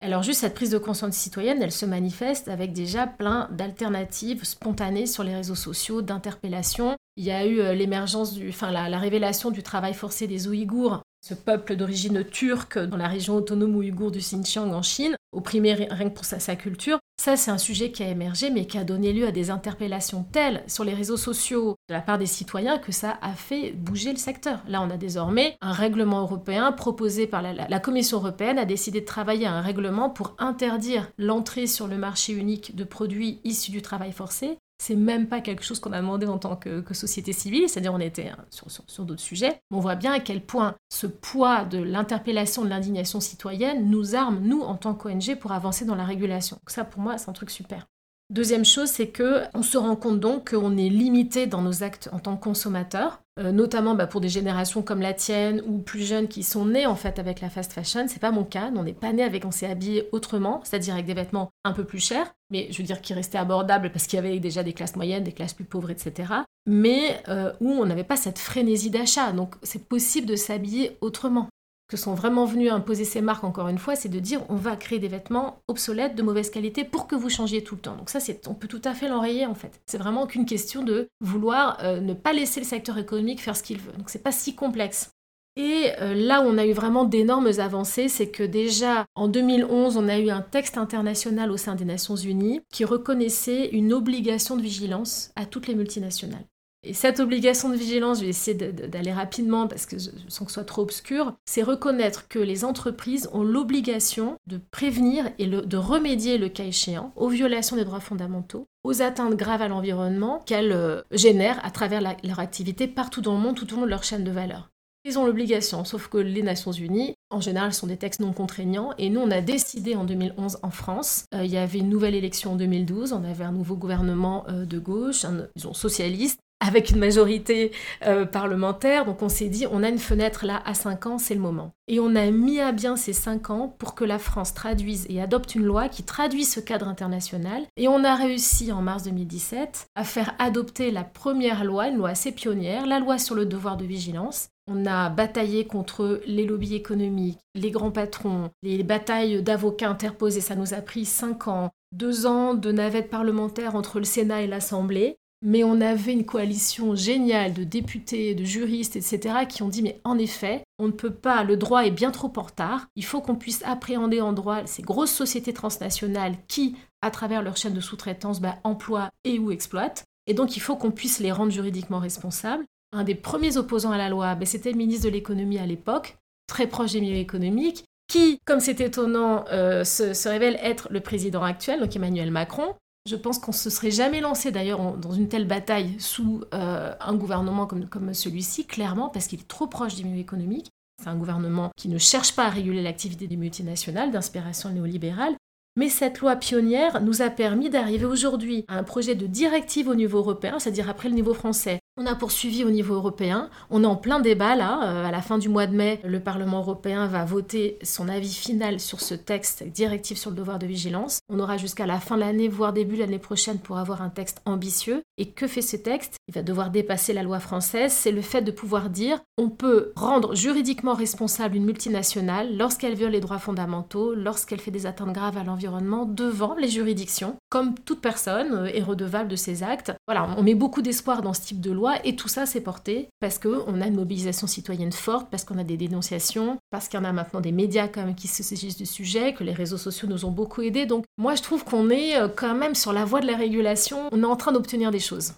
Alors juste cette prise de conscience citoyenne, elle se manifeste avec déjà plein d'alternatives spontanées sur les réseaux sociaux, d'interpellations. Il y a eu euh, l'émergence du, enfin la, révélation du travail forcé des Ouïghours, ce peuple d'origine turque dans la région autonome ouïghour du Xinjiang en Chine, opprimé rien que pour sa culture. Ça, c'est un sujet qui a émergé, mais qui a donné lieu à des interpellations telles sur les réseaux sociaux de la part des citoyens que ça a fait bouger le secteur. Là, on a désormais un règlement européen proposé par la, la Commission européenne a décidé de travailler à un règlement pour interdire l'entrée sur le marché unique de produits issus du travail forcé c'est même pas quelque chose qu'on a demandé en tant que, société civile, c'est-à-dire on était hein, sur, d'autres sujets. on voit bien à quel point ce poids de l'interpellation, de l'indignation citoyenne nous arme, nous, en tant qu'ONG, pour avancer dans la régulation. ça, pour moi, c'est un truc super. Deuxième chose, c'est que on se rend compte donc qu'on est limité dans nos actes en tant que consommateur, euh, notamment bah, pour des générations comme la tienne ou plus jeunes qui sont nées en fait avec la fast fashion. C'est pas mon cas, on n'est pas né avec, on s'est habillé autrement, c'est-à-dire avec des vêtements un peu plus chers, mais je veux dire qui restaient abordables parce qu'il y avait déjà des classes moyennes, des classes plus pauvres, etc. Mais euh, où on n'avait pas cette frénésie d'achat, donc c'est possible de s'habiller autrement que sont vraiment venus imposer ces marques, encore une fois, c'est de dire on va créer des vêtements obsolètes, de mauvaise qualité, pour que vous changiez tout le temps. Donc ça, on peut tout à fait l'enrayer en fait. C'est vraiment qu'une question de vouloir euh, ne pas laisser le secteur économique faire ce qu'il veut. Donc c'est pas si complexe. Et euh, là où on a eu vraiment d'énormes avancées, c'est que déjà en 2011, on a eu un texte international au sein des Nations Unies qui reconnaissait une obligation de vigilance à toutes les multinationales. Et cette obligation de vigilance, je vais essayer d'aller rapidement parce que je, sens que ce soit trop obscur, c'est reconnaître que les entreprises ont l'obligation de prévenir et de remédier le cas échéant aux violations des droits fondamentaux, aux atteintes graves à l'environnement qu'elles euh, génèrent à travers leur activité partout dans le monde, tout au long de leur chaîne de valeur. Ils ont l'obligation, sauf que les Nations Unies, en général, sont des textes non contraignants. Et nous, on a décidé en 2011 en France, euh, il y avait une nouvelle élection en 2012, on avait un nouveau gouvernement euh, de gauche, un, disons socialiste, avec une majorité euh, parlementaire. Donc on s'est dit, on a une fenêtre là à 5 ans, c'est le moment. Et on a mis à bien ces 5 ans pour que la France traduise et adopte une loi qui traduit ce cadre international. Et on a réussi en mars 2017 à faire adopter la première loi, une loi assez pionnière, la loi sur le devoir de vigilance, on a bataillé contre les lobbies économiques, les grands patrons, les batailles d'avocats interposés. Ça nous a pris cinq ans, deux ans de navette parlementaire entre le Sénat et l'Assemblée. Mais on avait une coalition géniale de députés, de juristes, etc., qui ont dit mais en effet, on ne peut pas, le droit est bien trop en retard. Il faut qu'on puisse appréhender en droit ces grosses sociétés transnationales qui, à travers leur chaîne de sous-traitance, bah, emploient et ou exploitent. Et donc il faut qu'on puisse les rendre juridiquement responsables. Un des premiers opposants à la loi, bah, c'était le ministre de l'économie à l'époque, très proche des milieux économiques, qui, comme c'est étonnant, euh, se, révèle être le président actuel, donc Emmanuel Macron. Je pense qu'on ne se serait jamais lancé d'ailleurs dans une telle bataille sous euh, un gouvernement comme, comme celui-ci, clairement, parce qu'il est trop proche des milieux économiques. C'est un gouvernement qui ne cherche pas à réguler l'activité des multinationales, d'inspiration néolibérale. Mais cette loi pionnière nous a permis d'arriver aujourd'hui à un projet de directive au niveau européen, c'est-à-dire après le niveau français, on a poursuivi au niveau européen. On est en plein débat là. Euh, à la fin du mois de mai, le Parlement européen va voter son avis final sur ce texte directif sur le devoir de vigilance. On aura jusqu'à la fin de l'année, voire début l'année prochaine, pour avoir un texte ambitieux. Et que fait ce texte? Il va devoir dépasser la loi française. C'est le fait de pouvoir dire on peut rendre juridiquement responsable une multinationale lorsqu'elle viole les droits fondamentaux, lorsqu'elle fait des atteintes graves à l'environnement devant les juridictions, comme toute personne euh, est redevable de ses actes. Voilà, on met beaucoup d'espoir dans ce type de loi et tout ça s'est porté parce qu'on a une mobilisation citoyenne forte, parce qu'on a des dénonciations, parce qu'il y en a maintenant des médias quand qui se saisissent du sujet, que les réseaux sociaux nous ont beaucoup aidés. Donc moi je trouve qu'on est euh, quand même sur la voie de la régulation, on est en train d'obtenir des choses.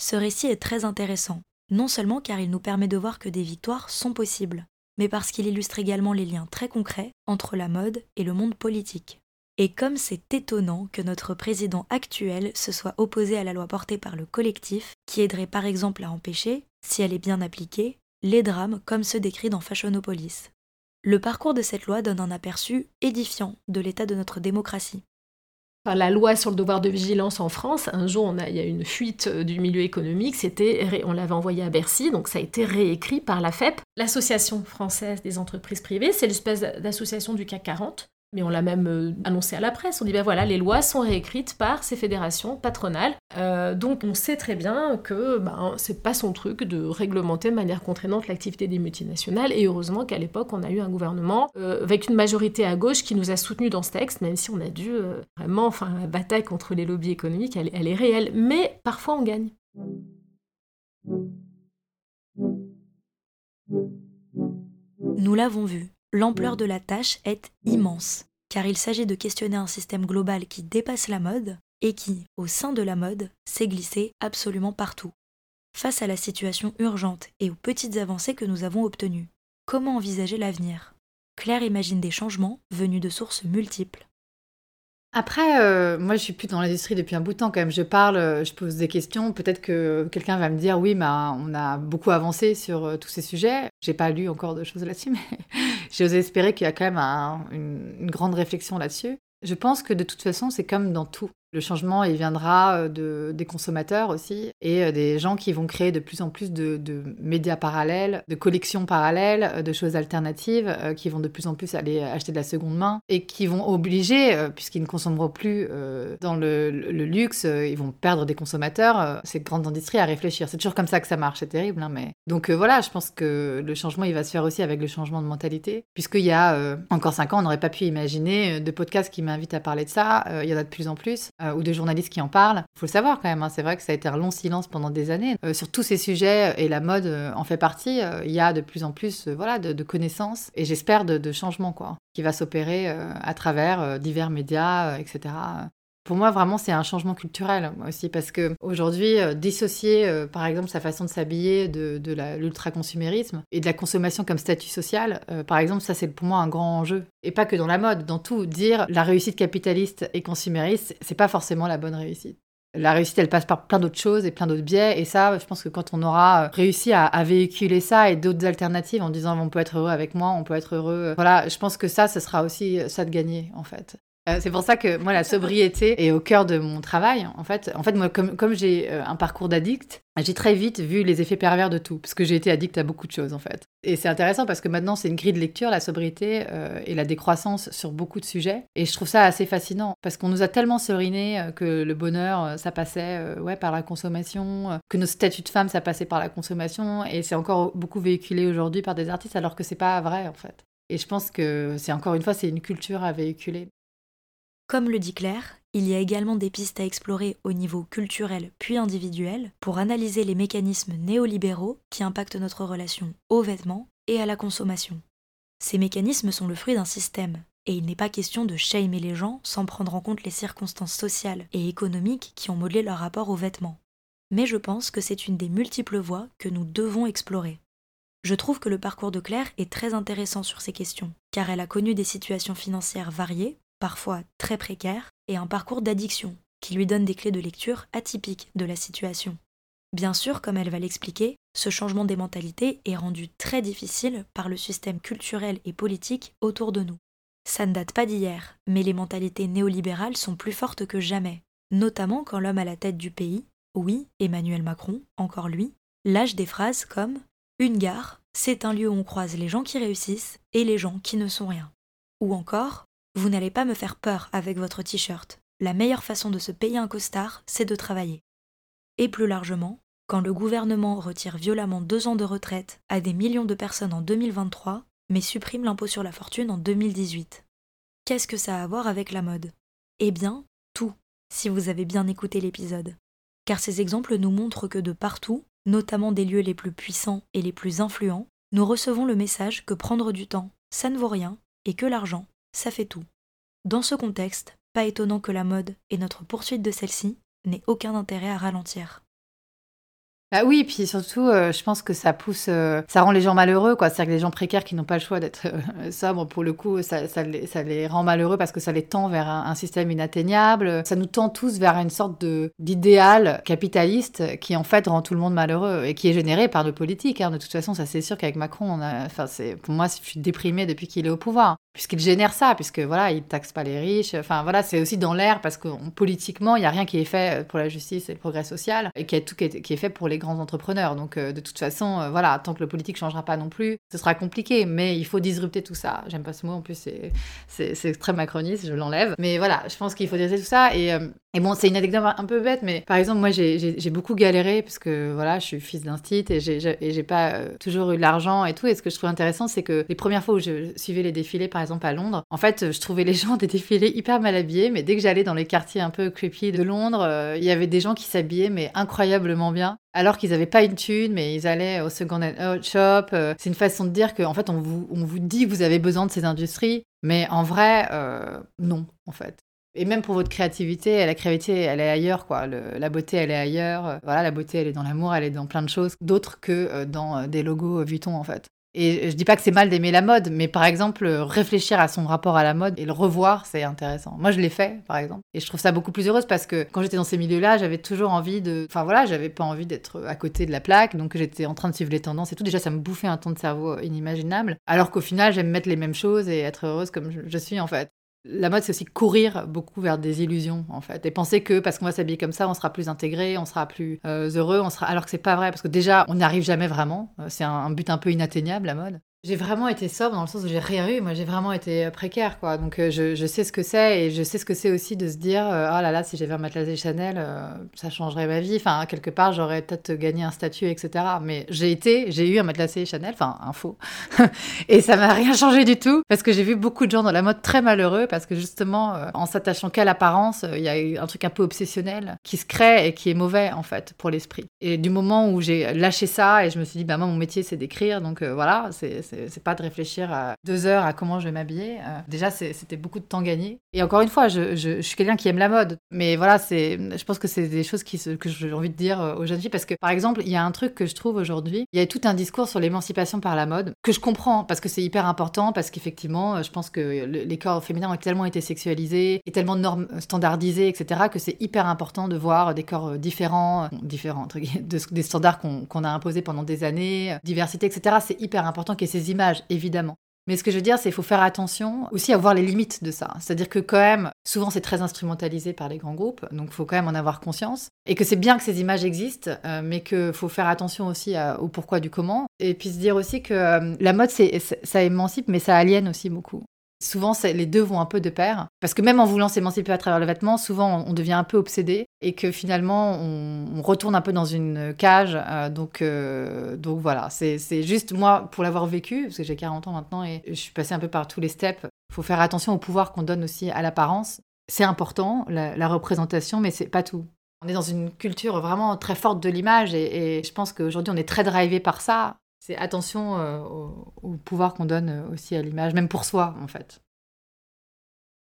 Ce récit est très intéressant, non seulement car il nous permet de voir que des victoires sont possibles, mais parce qu'il illustre également les liens très concrets entre la mode et le monde politique. Et comme c'est étonnant que notre président actuel se soit opposé à la loi portée par le collectif, qui aiderait par exemple à empêcher, si elle est bien appliquée, les drames comme ceux décrits dans Fashionopolis. Le parcours de cette loi donne un aperçu édifiant de l'état de notre démocratie. la loi sur le devoir de vigilance en France, un jour il y a une fuite euh, du milieu économique, c'était, on l'avait envoyé à Bercy, donc ça a été réécrit par la FEP, l'Association française des entreprises privées, c'est l'espèce d'association du CAC 40 mais on l'a même euh, annoncé à la presse. On dit, ben voilà, les lois sont réécrites par ces fédérations patronales. Euh, donc on sait très bien que ben, c'est pas son truc de réglementer de manière contraignante l'activité des multinationales. Et heureusement qu'à l'époque, on a eu un gouvernement euh, avec une majorité à gauche qui nous a soutenus dans ce texte, même si on a dû vraiment, enfin, la bataille contre les lobbies économiques, elle est réelle. Mais parfois, on gagne. Nous l'avons vu, l'ampleur de la tâche est immense, car il s'agit de questionner un système global qui dépasse la mode et qui, au sein de la mode, s'est glissé absolument partout. Face à la situation urgente et aux petites avancées que nous avons obtenues, comment envisager l'avenir? Claire imagine des changements venus de sources multiples. Après, euh, moi, je suis plus dans l'industrie depuis un bout de temps quand même. Je parle, euh, je pose des questions. Peut-être que quelqu'un va me dire, oui, bah, on a beaucoup avancé sur euh, tous ces sujets. J'ai pas lu encore de choses là-dessus, mais j'ose espérer qu'il y a quand même une, grande réflexion là-dessus. Je pense que de toute façon, c'est comme dans tout. Le changement, il viendra euh, de, des consommateurs aussi et euh, des gens qui vont créer de plus en plus de, médias parallèles, de collections parallèles, euh, de choses alternatives, qui vont de plus en plus aller acheter de la seconde main et qui vont obliger, puisqu'ils ne consommeront plus dans le, luxe, ils vont perdre des consommateurs, ces grandes industries à réfléchir. C'est toujours comme ça que ça marche, c'est terrible. Hein, mais... Donc voilà, je pense que le changement, il va se faire aussi avec le changement de mentalité, puisqu'il y a encore cinq ans, on n'aurait pas pu imaginer de podcasts qui m'invitent à parler de ça. il y en a de plus en plus. Euh, ou de journalistes qui en parlent. Il faut le savoir quand même, hein. c'est vrai que ça a été un long silence pendant des années. Euh, sur tous ces sujets, et la mode euh, en fait partie, il y a de plus en plus voilà, de, connaissances et j'espère de, de changements quoi, qui va s'opérer à travers divers médias, etc. Pour moi, vraiment, c'est un changement culturel aussi, parce que aujourd'hui, dissocier, par exemple, sa façon de s'habiller de, de l'ultra-consumérisme et de la consommation comme statut social, par exemple, ça, c'est pour moi un grand enjeu. Et pas que dans la mode, dans tout. Dire la réussite capitaliste et consumériste, c'est pas forcément la bonne réussite. La réussite, elle passe par plein d'autres choses et plein d'autres biais. Et ça, je pense que quand on aura réussi à, à véhiculer ça et d'autres alternatives en disant on peut être heureux avec moi, on peut être heureux. Voilà, je pense que ça, ce sera aussi ça de gagner, en fait. Euh, c'est pour ça que moi, la sobriété est au cœur de mon travail. En fait, en fait moi, comme, comme j'ai euh, un parcours d'addict, j'ai très vite vu les effets pervers de tout, parce que j'ai été addict à beaucoup de choses, en fait. Et c'est intéressant parce que maintenant, c'est une grille de lecture, la sobriété euh, et la décroissance sur beaucoup de sujets. Et je trouve ça assez fascinant, parce qu'on nous a tellement seriné que le bonheur, ça passait ouais, par la consommation, que nos statuts de femmes, ça passait par la consommation. Et c'est encore beaucoup véhiculé aujourd'hui par des artistes, alors que c'est pas vrai, en fait. Et je pense que c'est encore une fois, c'est une culture à véhiculer. Comme le dit Claire, il y a également des pistes à explorer au niveau culturel puis individuel pour analyser les mécanismes néolibéraux qui impactent notre relation aux vêtements et à la consommation. Ces mécanismes sont le fruit d'un système, et il n'est pas question de shamer les gens sans prendre en compte les circonstances sociales et économiques qui ont modelé leur rapport aux vêtements. Mais je pense que c'est une des multiples voies que nous devons explorer. Je trouve que le parcours de Claire est très intéressant sur ces questions, car elle a connu des situations financières variées parfois très précaire, et un parcours d'addiction, qui lui donne des clés de lecture atypiques de la situation. Bien sûr, comme elle va l'expliquer, ce changement des mentalités est rendu très difficile par le système culturel et politique autour de nous. Ça ne date pas d'hier, mais les mentalités néolibérales sont plus fortes que jamais, notamment quand l'homme à la tête du pays, oui, Emmanuel Macron, encore lui, lâche des phrases comme Une gare, c'est un lieu où on croise les gens qui réussissent et les gens qui ne sont rien. Ou encore vous n'allez pas me faire peur avec votre t-shirt. La meilleure façon de se payer un costard, c'est de travailler. Et plus largement, quand le gouvernement retire violemment deux ans de retraite à des millions de personnes en 2023, mais supprime l'impôt sur la fortune en 2018. Qu'est-ce que ça a à voir avec la mode? Eh bien, tout, si vous avez bien écouté l'épisode. Car ces exemples nous montrent que de partout, notamment des lieux les plus puissants et les plus influents, nous recevons le message que prendre du temps, ça ne vaut rien, et que l'argent, ça fait tout. Dans ce contexte, pas étonnant que la mode et notre poursuite de celle-ci n'aient aucun intérêt à ralentir. Bah oui, puis surtout, euh, je pense que ça pousse, euh, ça rend les gens malheureux, quoi. C'est-à-dire que les gens précaires qui n'ont pas le choix d'être euh, sobres, pour le coup, ça, les, rend malheureux parce que ça les tend vers un, système inatteignable. Ça nous tend tous vers une sorte de d'idéal capitaliste qui en fait rend tout le monde malheureux et qui est généré par nos politiques. Hein. De toute façon, ça c'est sûr qu'avec Macron, enfin, pour moi, je suis déprimée depuis qu'il est au pouvoir puisqu'il génère ça, puisque voilà, il taxe pas les riches. Enfin voilà, c'est aussi dans l'air parce que politiquement, il y a rien qui est fait pour la justice et le progrès social et qui est tout qui est, qui est fait pour les grands entrepreneurs. Donc euh, de toute façon, euh, voilà, tant que le politique changera pas non plus, ce sera compliqué. Mais il faut disrupter tout ça. J'aime pas ce mot en plus, c'est très macroniste, je l'enlève. Mais voilà, je pense qu'il faut disrupter tout ça et euh, et bon, c'est une anecdote un peu bête, mais par exemple, moi, j'ai beaucoup galéré parce que voilà, je suis fils d'un et j'ai pas toujours eu de l'argent et tout. Et ce que je trouve intéressant, c'est que les premières fois où je suivais les défilés, par exemple à Londres, en fait, je trouvais les gens des défilés hyper mal habillés, mais dès que j'allais dans les quartiers un peu creepy de Londres, il y avait des gens qui s'habillaient mais incroyablement bien, alors qu'ils n'avaient pas une thune, mais ils allaient au second hand shop. Euh, c'est une façon de dire qu'en fait, on vous, on vous dit que vous avez besoin de ces industries, mais en vrai, euh, non, en fait. Et même pour votre créativité, la créativité, elle est ailleurs, quoi. la beauté, elle est ailleurs. Voilà, la beauté, elle est dans l'amour, elle est dans plein de choses, d'autres que dans des logos Vuitton, en fait. Et je dis pas que c'est mal d'aimer la mode, mais par exemple, réfléchir à son rapport à la mode et le revoir, c'est intéressant. Moi, je l'ai fait, par exemple. Et je trouve ça beaucoup plus heureuse parce que quand j'étais dans ces milieux-là, j'avais toujours envie de. Enfin voilà, j'avais pas envie d'être à côté de la plaque, donc j'étais en train de suivre les tendances et tout. Déjà, ça me bouffait un temps de cerveau inimaginable. Alors qu'au final, j'aime mettre les mêmes choses et être heureuse comme je suis, en fait. La mode, c'est aussi courir beaucoup vers des illusions, en fait, et penser que parce qu'on va s'habiller comme ça, on sera plus intégré, on sera plus euh, heureux, on sera. Alors que c'est pas vrai, parce que déjà, on n'y arrive jamais vraiment. Euh, c'est un, but un peu inatteignable, la mode. J'ai vraiment été sobre dans le sens où j'ai rien eu. Moi, j'ai vraiment été euh, précaire, quoi. Donc, euh, je, sais ce que c'est et je sais ce que c'est aussi de se dire, euh, oh là là, si j'avais un matelas Chanel, ça changerait ma vie. Enfin, quelque part, j'aurais peut-être gagné un statut, etc. Mais j'ai été, j'ai eu un matelas Chanel, enfin, un faux. et ça m'a rien changé du tout parce que j'ai vu beaucoup de gens dans la mode très malheureux parce que justement, en s'attachant qu'à l'apparence, il y a un truc un peu obsessionnel qui se crée et qui est mauvais, en fait, pour l'esprit. Et du moment où j'ai lâché ça et je me suis dit, bah, moi, mon métier, c'est d'écrire. Donc, voilà, c'est c'est pas de réfléchir à deux heures à comment je vais m'habiller. Euh, déjà, c'était beaucoup de temps gagné. Et encore une fois, je, je, suis quelqu'un qui aime la mode. Mais voilà, je pense que c'est des choses qui, que j'ai envie de dire euh, aux jeunes filles. Parce que, par exemple, il y a un truc que je trouve aujourd'hui. Il y a tout un discours sur l'émancipation par la mode que je comprends parce que c'est hyper important. Parce qu'effectivement, je pense que les corps féminins ont tellement été sexualisés et tellement normes, standardisés, etc., que c'est hyper important de voir des corps différents, différents, des standards qu'on a imposés pendant des années, diversité, etc. C'est hyper important qu'il y ait ces images évidemment. Mais ce que je veux dire, c'est qu'il faut faire attention aussi à voir les limites de ça. C'est-à-dire que quand même, souvent c'est très instrumentalisé par les grands groupes, donc il faut quand même en avoir conscience. Et que c'est bien que ces images existent, euh, mais qu'il faut faire attention aussi au pourquoi du comment. Et puis se dire aussi que euh, la mode, ça émancipe, mais ça aliène aussi beaucoup. Souvent, les deux vont un peu de pair. Parce que même en voulant s'émanciper à travers le vêtement, souvent on devient un peu obsédé et que finalement on, retourne un peu dans une cage. Euh, donc, euh, donc voilà, c'est juste moi, pour l'avoir vécu, parce que j'ai 40 ans maintenant et je suis passée un peu par tous les steps, il faut faire attention au pouvoir qu'on donne aussi à l'apparence. C'est important, la, représentation, mais c'est pas tout. On est dans une culture vraiment très forte de l'image et, et, je pense qu'aujourd'hui on est très drivé par ça c'est attention euh, au, pouvoir qu'on donne euh, aussi à l'image, même pour soi en fait.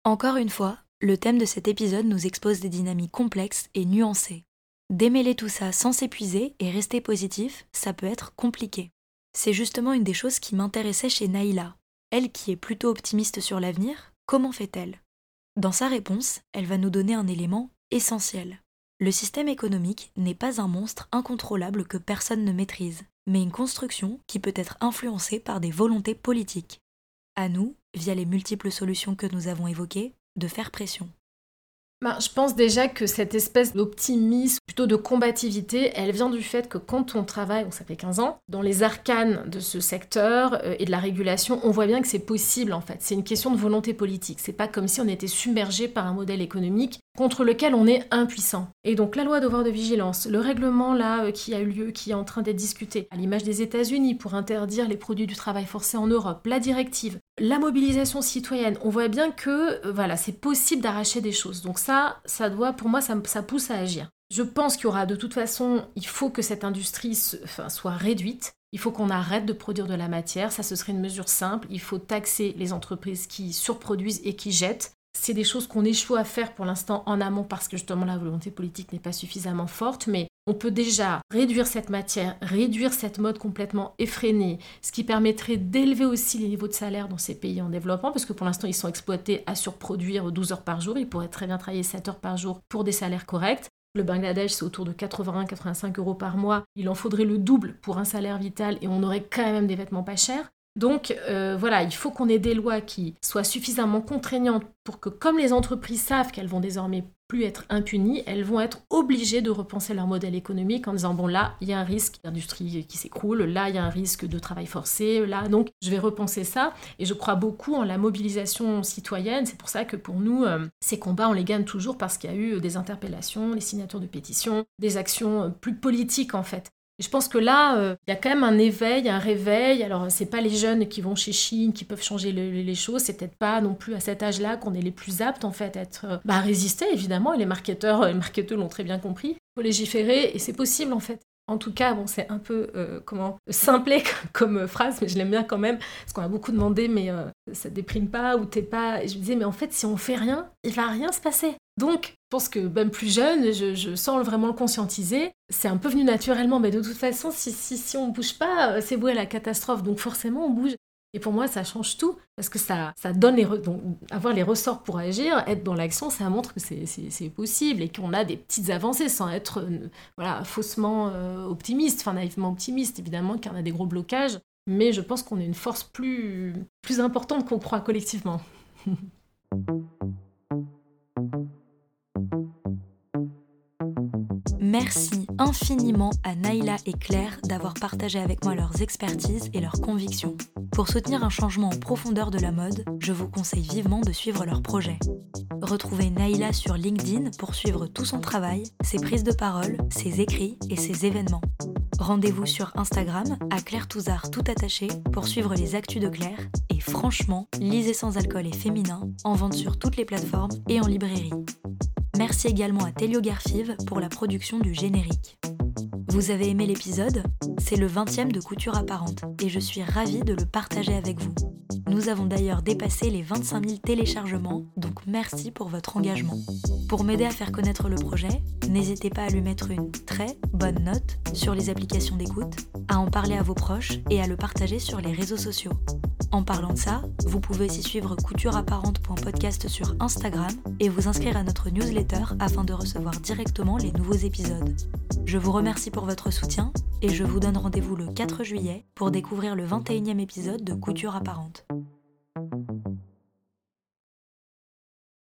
Encore une fois, le thème de cet épisode nous expose des dynamiques complexes et nuancées. Démêler tout ça sans s'épuiser et rester positif, ça peut être compliqué. C'est justement une des choses qui m'intéressait chez Naïla. Elle qui est plutôt optimiste sur l'avenir, comment fait-elle? Dans sa réponse, elle va nous donner un élément essentiel. Le système économique n'est pas un monstre incontrôlable que personne ne maîtrise mais une construction qui peut être influencée par des volontés politiques. À nous, via les multiples solutions que nous avons évoquées, de faire pression. Ben, je pense déjà que cette espèce d'optimisme, plutôt de combativité, elle vient du fait que quand on travaille, ça fait 15 ans, dans les arcanes de ce secteur euh, et de la régulation, on voit bien que c'est possible en fait. C'est une question de volonté politique. C'est pas comme si on était submergé par un modèle économique contre lequel on est impuissant. Et donc la loi devoir de vigilance, le règlement là euh, qui a eu lieu, qui est en train d'être discuté, à l'image des États-Unis pour interdire les produits du travail forcé en Europe, la directive, la mobilisation citoyenne, on voit bien que euh, voilà, c'est possible d'arracher des choses. Donc ça, ça doit, pour moi, ça, ça pousse à agir. Je pense qu'il y aura de toute façon, il faut que cette industrie soit réduite. Il faut qu'on arrête de produire de la matière. Ça, ce serait une mesure simple. Il faut taxer les entreprises qui surproduisent et qui jettent c'est des choses qu'on échoue à faire pour l'instant en amont parce que justement la volonté politique n'est pas suffisamment forte, mais on peut déjà réduire cette matière, réduire cette mode complètement effrénée, ce qui permettrait d'élever aussi les niveaux de salaire dans ces pays en développement, parce que pour l'instant ils sont exploités à surproduire 12 heures par jour, ils pourraient très bien travailler 7 heures par jour pour des salaires corrects. Le Bangladesh, c'est autour de 81-85 euros par mois. Il en faudrait le double pour un salaire vital et on aurait quand même des vêtements pas chers. Donc euh, voilà, il faut qu'on ait des lois qui soient suffisamment contraignantes pour que, comme les entreprises savent qu'elles vont désormais plus être impunies, elles vont être obligées de repenser leur modèle économique en disant bon là, il y a un risque d'industrie qui s'écroule, là, il y a un risque de travail forcé, là, donc je vais repenser ça. Et je crois beaucoup en la mobilisation citoyenne. C'est pour ça que pour nous, euh, ces combats, on les gagne toujours parce qu'il y a eu des interpellations, des signatures de pétitions, des actions plus politiques en fait je pense que là, euh, il y a quand même un éveil, un réveil. Alors, c'est pas les jeunes qui vont chez Chine qui peuvent changer les choses. C'est peut-être pas non plus à cet âge-là qu'on est les plus aptes en fait à être, euh, bah, résister évidemment. Et les marketeurs, euh, les marketeurs l'ont très bien compris. Il faut légiférer et c'est possible en fait. En tout cas, bon, c'est un peu comment simplé comme, phrase, mais je l'aime bien quand même parce qu'on a beaucoup demandé, mais ça déprime pas ou t'es pas. Et je me disais, mais en fait, si on fait rien, il va rien se passer. Donc, je pense que même plus jeune, je, sens vraiment le conscientiser. C'est un peu venu naturellement, mais de toute façon, si, si, si on ne bouge pas, euh, c'est voué à la catastrophe. Donc forcément, on bouge. Et pour moi, ça change tout, parce que ça, ça donne les avoir les ressorts pour agir, être dans l'action, ça montre que c'est possible et qu'on a des petites avancées sans être euh, voilà, faussement euh, optimiste, enfin naïvement optimiste, évidemment, qu'il y en a des gros blocages. Mais je pense qu'on est une force plus, plus importante qu'on croit collectivement. Merci infiniment à Naïla et Claire d'avoir partagé avec moi leurs expertises et leurs convictions. Pour soutenir un changement en profondeur de la mode, je vous conseille vivement de suivre leurs projets. Retrouvez Naïla sur LinkedIn pour suivre tout son travail, ses prises de parole, ses écrits et ses événements. Rendez-vous sur Instagram à Claire Touzard tout attaché pour suivre les actus de Claire et franchement, lisez sans alcool et féminin en vente sur toutes les plateformes et en librairie. Merci également à Telio Garfive pour la production du générique. Vous avez aimé l'épisode? C'est le 20e de Couture Apparente et je suis ravie de le partager avec vous. Nous avons d'ailleurs dépassé les 25 000 téléchargements, donc merci pour votre engagement. Pour m'aider à faire connaître le projet, n'hésitez pas à lui mettre une très bonne note sur les applications d'écoute, à en parler à vos proches et à le partager sur les réseaux sociaux. En parlant de ça, vous pouvez aussi suivre coutureapparente.podcast sur Instagram et vous inscrire à notre newsletter afin de recevoir directement les nouveaux épisodes. Je vous remercie pour votre soutien et je vous donne rendez-vous le 4 juillet pour découvrir le 21e épisode de Couture Apparente. Sound.